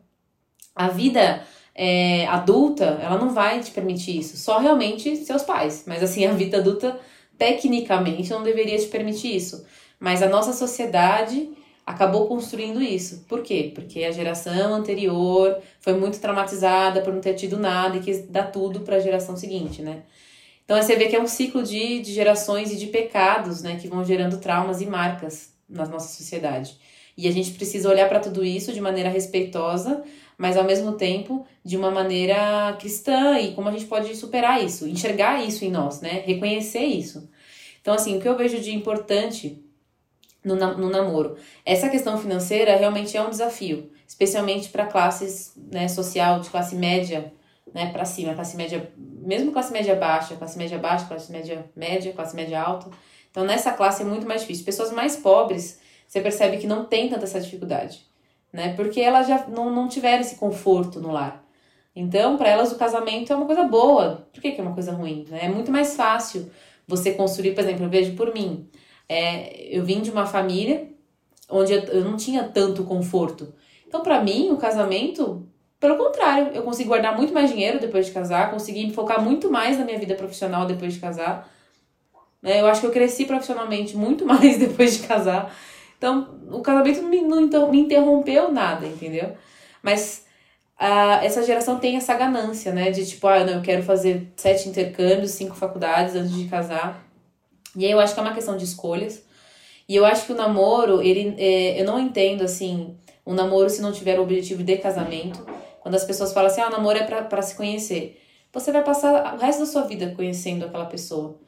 A vida é, adulta, ela não vai te permitir isso, só realmente seus pais. Mas assim, a vida adulta, tecnicamente, não deveria te permitir isso. Mas a nossa sociedade acabou construindo isso. Por quê? Porque a geração anterior foi muito traumatizada por não ter tido nada e quis dar tudo para a geração seguinte, né? Então você vê que é um ciclo de, de gerações e de pecados, né, que vão gerando traumas e marcas na nossa sociedade. E a gente precisa olhar para tudo isso de maneira respeitosa, mas ao mesmo tempo de uma maneira cristã e como a gente pode superar isso, enxergar isso em nós, né, reconhecer isso. Então assim, o que eu vejo de importante no, no namoro, essa questão financeira realmente é um desafio, especialmente para classes, né, social de classe média, né, para cima, classe média, mesmo classe média baixa, classe média baixa, classe média média, classe média alta. Então nessa classe é muito mais difícil. Pessoas mais pobres, você percebe que não tem tanta essa dificuldade, né? Porque elas já não, não tiveram esse conforto no lar. Então, para elas o casamento é uma coisa boa. Por que, que é uma coisa ruim? né? É muito mais fácil você construir, por exemplo, eu vejo por mim. É, eu vim de uma família onde eu, eu não tinha tanto conforto. Então, para mim, o casamento pelo contrário, eu consegui guardar muito mais dinheiro depois de casar, consegui me focar muito mais na minha vida profissional depois de casar. Né? Eu acho que eu cresci profissionalmente muito mais depois de casar. Então, o casamento não me, não me interrompeu nada, entendeu? Mas essa geração tem essa ganância, né? De tipo, ah, não, eu quero fazer sete intercâmbios, cinco faculdades antes de casar. E aí eu acho que é uma questão de escolhas. E eu acho que o namoro, ele, é, eu não entendo assim, um namoro se não tiver o objetivo de casamento. Quando as pessoas falam assim, ah, namoro é pra se conhecer. Você vai passar o resto da sua vida conhecendo aquela pessoa.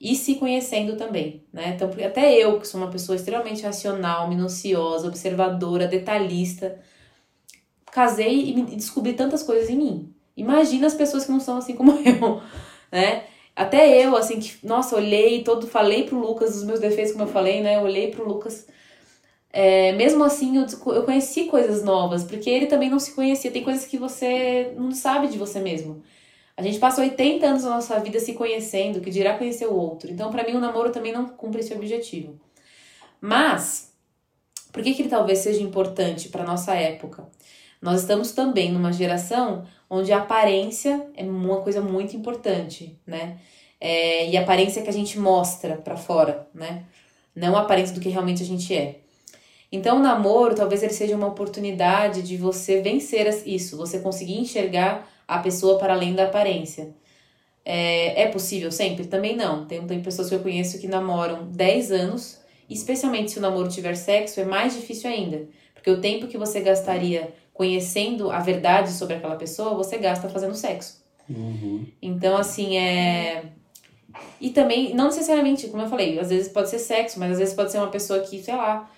E se conhecendo também, né? Então, até eu, que sou uma pessoa extremamente racional, minuciosa, observadora, detalhista, casei e descobri tantas coisas em mim. Imagina as pessoas que não são assim como eu, né? Até eu, assim, que, nossa, olhei todo, falei pro Lucas os meus defeitos, como eu falei, né? Olhei pro Lucas. É, mesmo assim, eu, eu conheci coisas novas, porque ele também não se conhecia. Tem coisas que você não sabe de você mesmo. A gente passa 80 anos da nossa vida se conhecendo, que dirá conhecer o outro. Então, pra mim, o namoro também não cumpre esse objetivo. Mas, por que, que ele talvez seja importante para nossa época? Nós estamos também numa geração onde a aparência é uma coisa muito importante, né? É, e a aparência que a gente mostra pra fora, né? Não a aparência do que realmente a gente é. Então, o namoro, talvez ele seja uma oportunidade de você vencer isso, você conseguir enxergar a pessoa para além da aparência. É, é possível sempre? Também não. Tem, tem pessoas que eu conheço que namoram 10 anos, especialmente se o namoro tiver sexo, é mais difícil ainda. Porque o tempo que você gastaria conhecendo a verdade sobre aquela pessoa, você gasta fazendo sexo. Uhum. Então, assim, é. E também, não necessariamente, como eu falei, às vezes pode ser sexo, mas às vezes pode ser uma pessoa que, sei lá,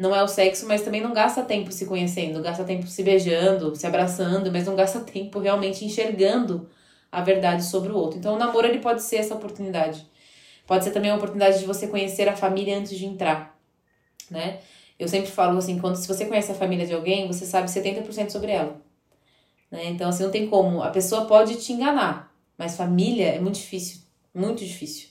não é o sexo, mas também não gasta tempo se conhecendo, gasta tempo se beijando, se abraçando, mas não gasta tempo realmente enxergando a verdade sobre o outro. Então, o namoro ele pode ser essa oportunidade. Pode ser também a oportunidade de você conhecer a família antes de entrar, né? Eu sempre falo assim, quando se você conhece a família de alguém, você sabe 70% sobre ela. Né? Então, assim, não tem como. A pessoa pode te enganar, mas família é muito difícil, muito difícil.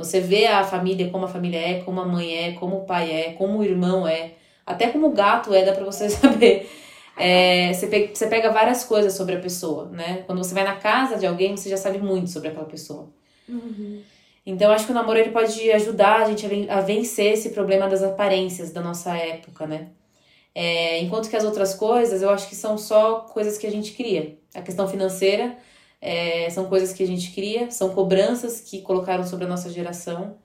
Você vê a família, como a família é, como a mãe é, como o pai é, como o irmão é, até como o gato é, dá pra você saber. É, você, pega, você pega várias coisas sobre a pessoa, né? Quando você vai na casa de alguém, você já sabe muito sobre aquela pessoa. Uhum. Então, acho que o namoro ele pode ajudar a gente a vencer esse problema das aparências da nossa época, né? É, enquanto que as outras coisas, eu acho que são só coisas que a gente cria. A questão financeira é, são coisas que a gente cria, são cobranças que colocaram sobre a nossa geração,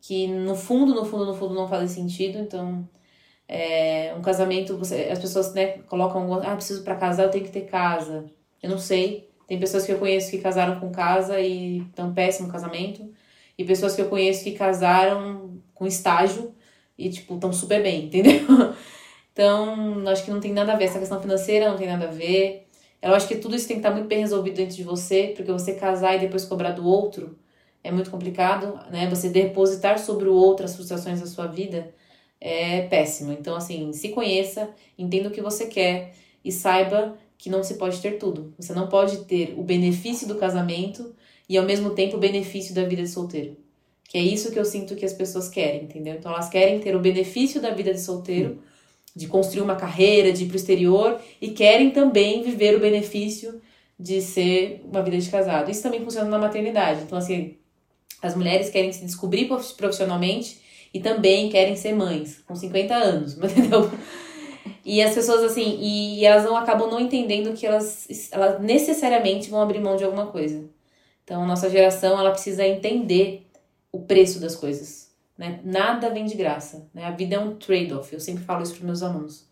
que no fundo, no fundo, no fundo não fazem sentido. Então, é, um casamento, você, as pessoas né, colocam, ah, preciso para casar, eu tenho que ter casa. Eu não sei. Tem pessoas que eu conheço que casaram com casa e estão péssimo casamento. E pessoas que eu conheço que casaram com estágio e, tipo, estão super bem, entendeu? Então, acho que não tem nada a ver. Essa questão financeira não tem nada a ver. Eu acho que tudo isso tem que estar muito bem resolvido dentro de você, porque você casar e depois cobrar do outro é muito complicado, né? Você depositar sobre o outro as frustrações da sua vida é péssimo. Então, assim, se conheça, entenda o que você quer e saiba que não se pode ter tudo. Você não pode ter o benefício do casamento e ao mesmo tempo o benefício da vida de solteiro. Que é isso que eu sinto que as pessoas querem, entendeu? Então elas querem ter o benefício da vida de solteiro, de construir uma carreira, de ir pro exterior e querem também viver o benefício de ser uma vida de casado. Isso também funciona na maternidade. Então assim, as mulheres querem se descobrir profissionalmente e também querem ser mães com 50 anos, entendeu? E as pessoas, assim, e elas não acabam não entendendo que elas, elas necessariamente vão abrir mão de alguma coisa. Então, a nossa geração, ela precisa entender o preço das coisas. Né? Nada vem de graça. Né? A vida é um trade-off. Eu sempre falo isso para meus alunos.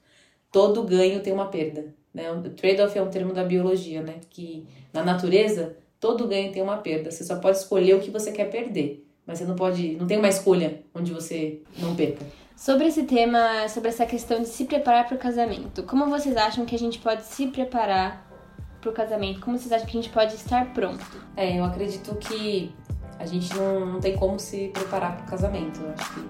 Todo ganho tem uma perda. Né? O trade-off é um termo da biologia, né? Que na natureza, todo ganho tem uma perda. Você só pode escolher o que você quer perder. Mas você não pode. Não tem uma escolha onde você não perca. Sobre esse tema, sobre essa questão de se preparar para o casamento, como vocês acham que a gente pode se preparar para o casamento? Como vocês acham que a gente pode estar pronto? É, eu acredito que a gente não, não tem como se preparar para o casamento. Eu acho que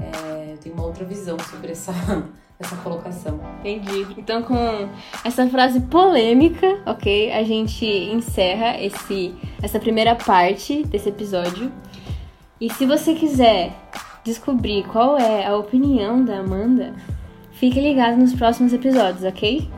é, eu tenho uma outra visão sobre essa, essa colocação. Entendi. Então, com essa frase polêmica, ok? A gente encerra esse, essa primeira parte desse episódio. E se você quiser descobrir qual é a opinião da Amanda, fique ligado nos próximos episódios, ok?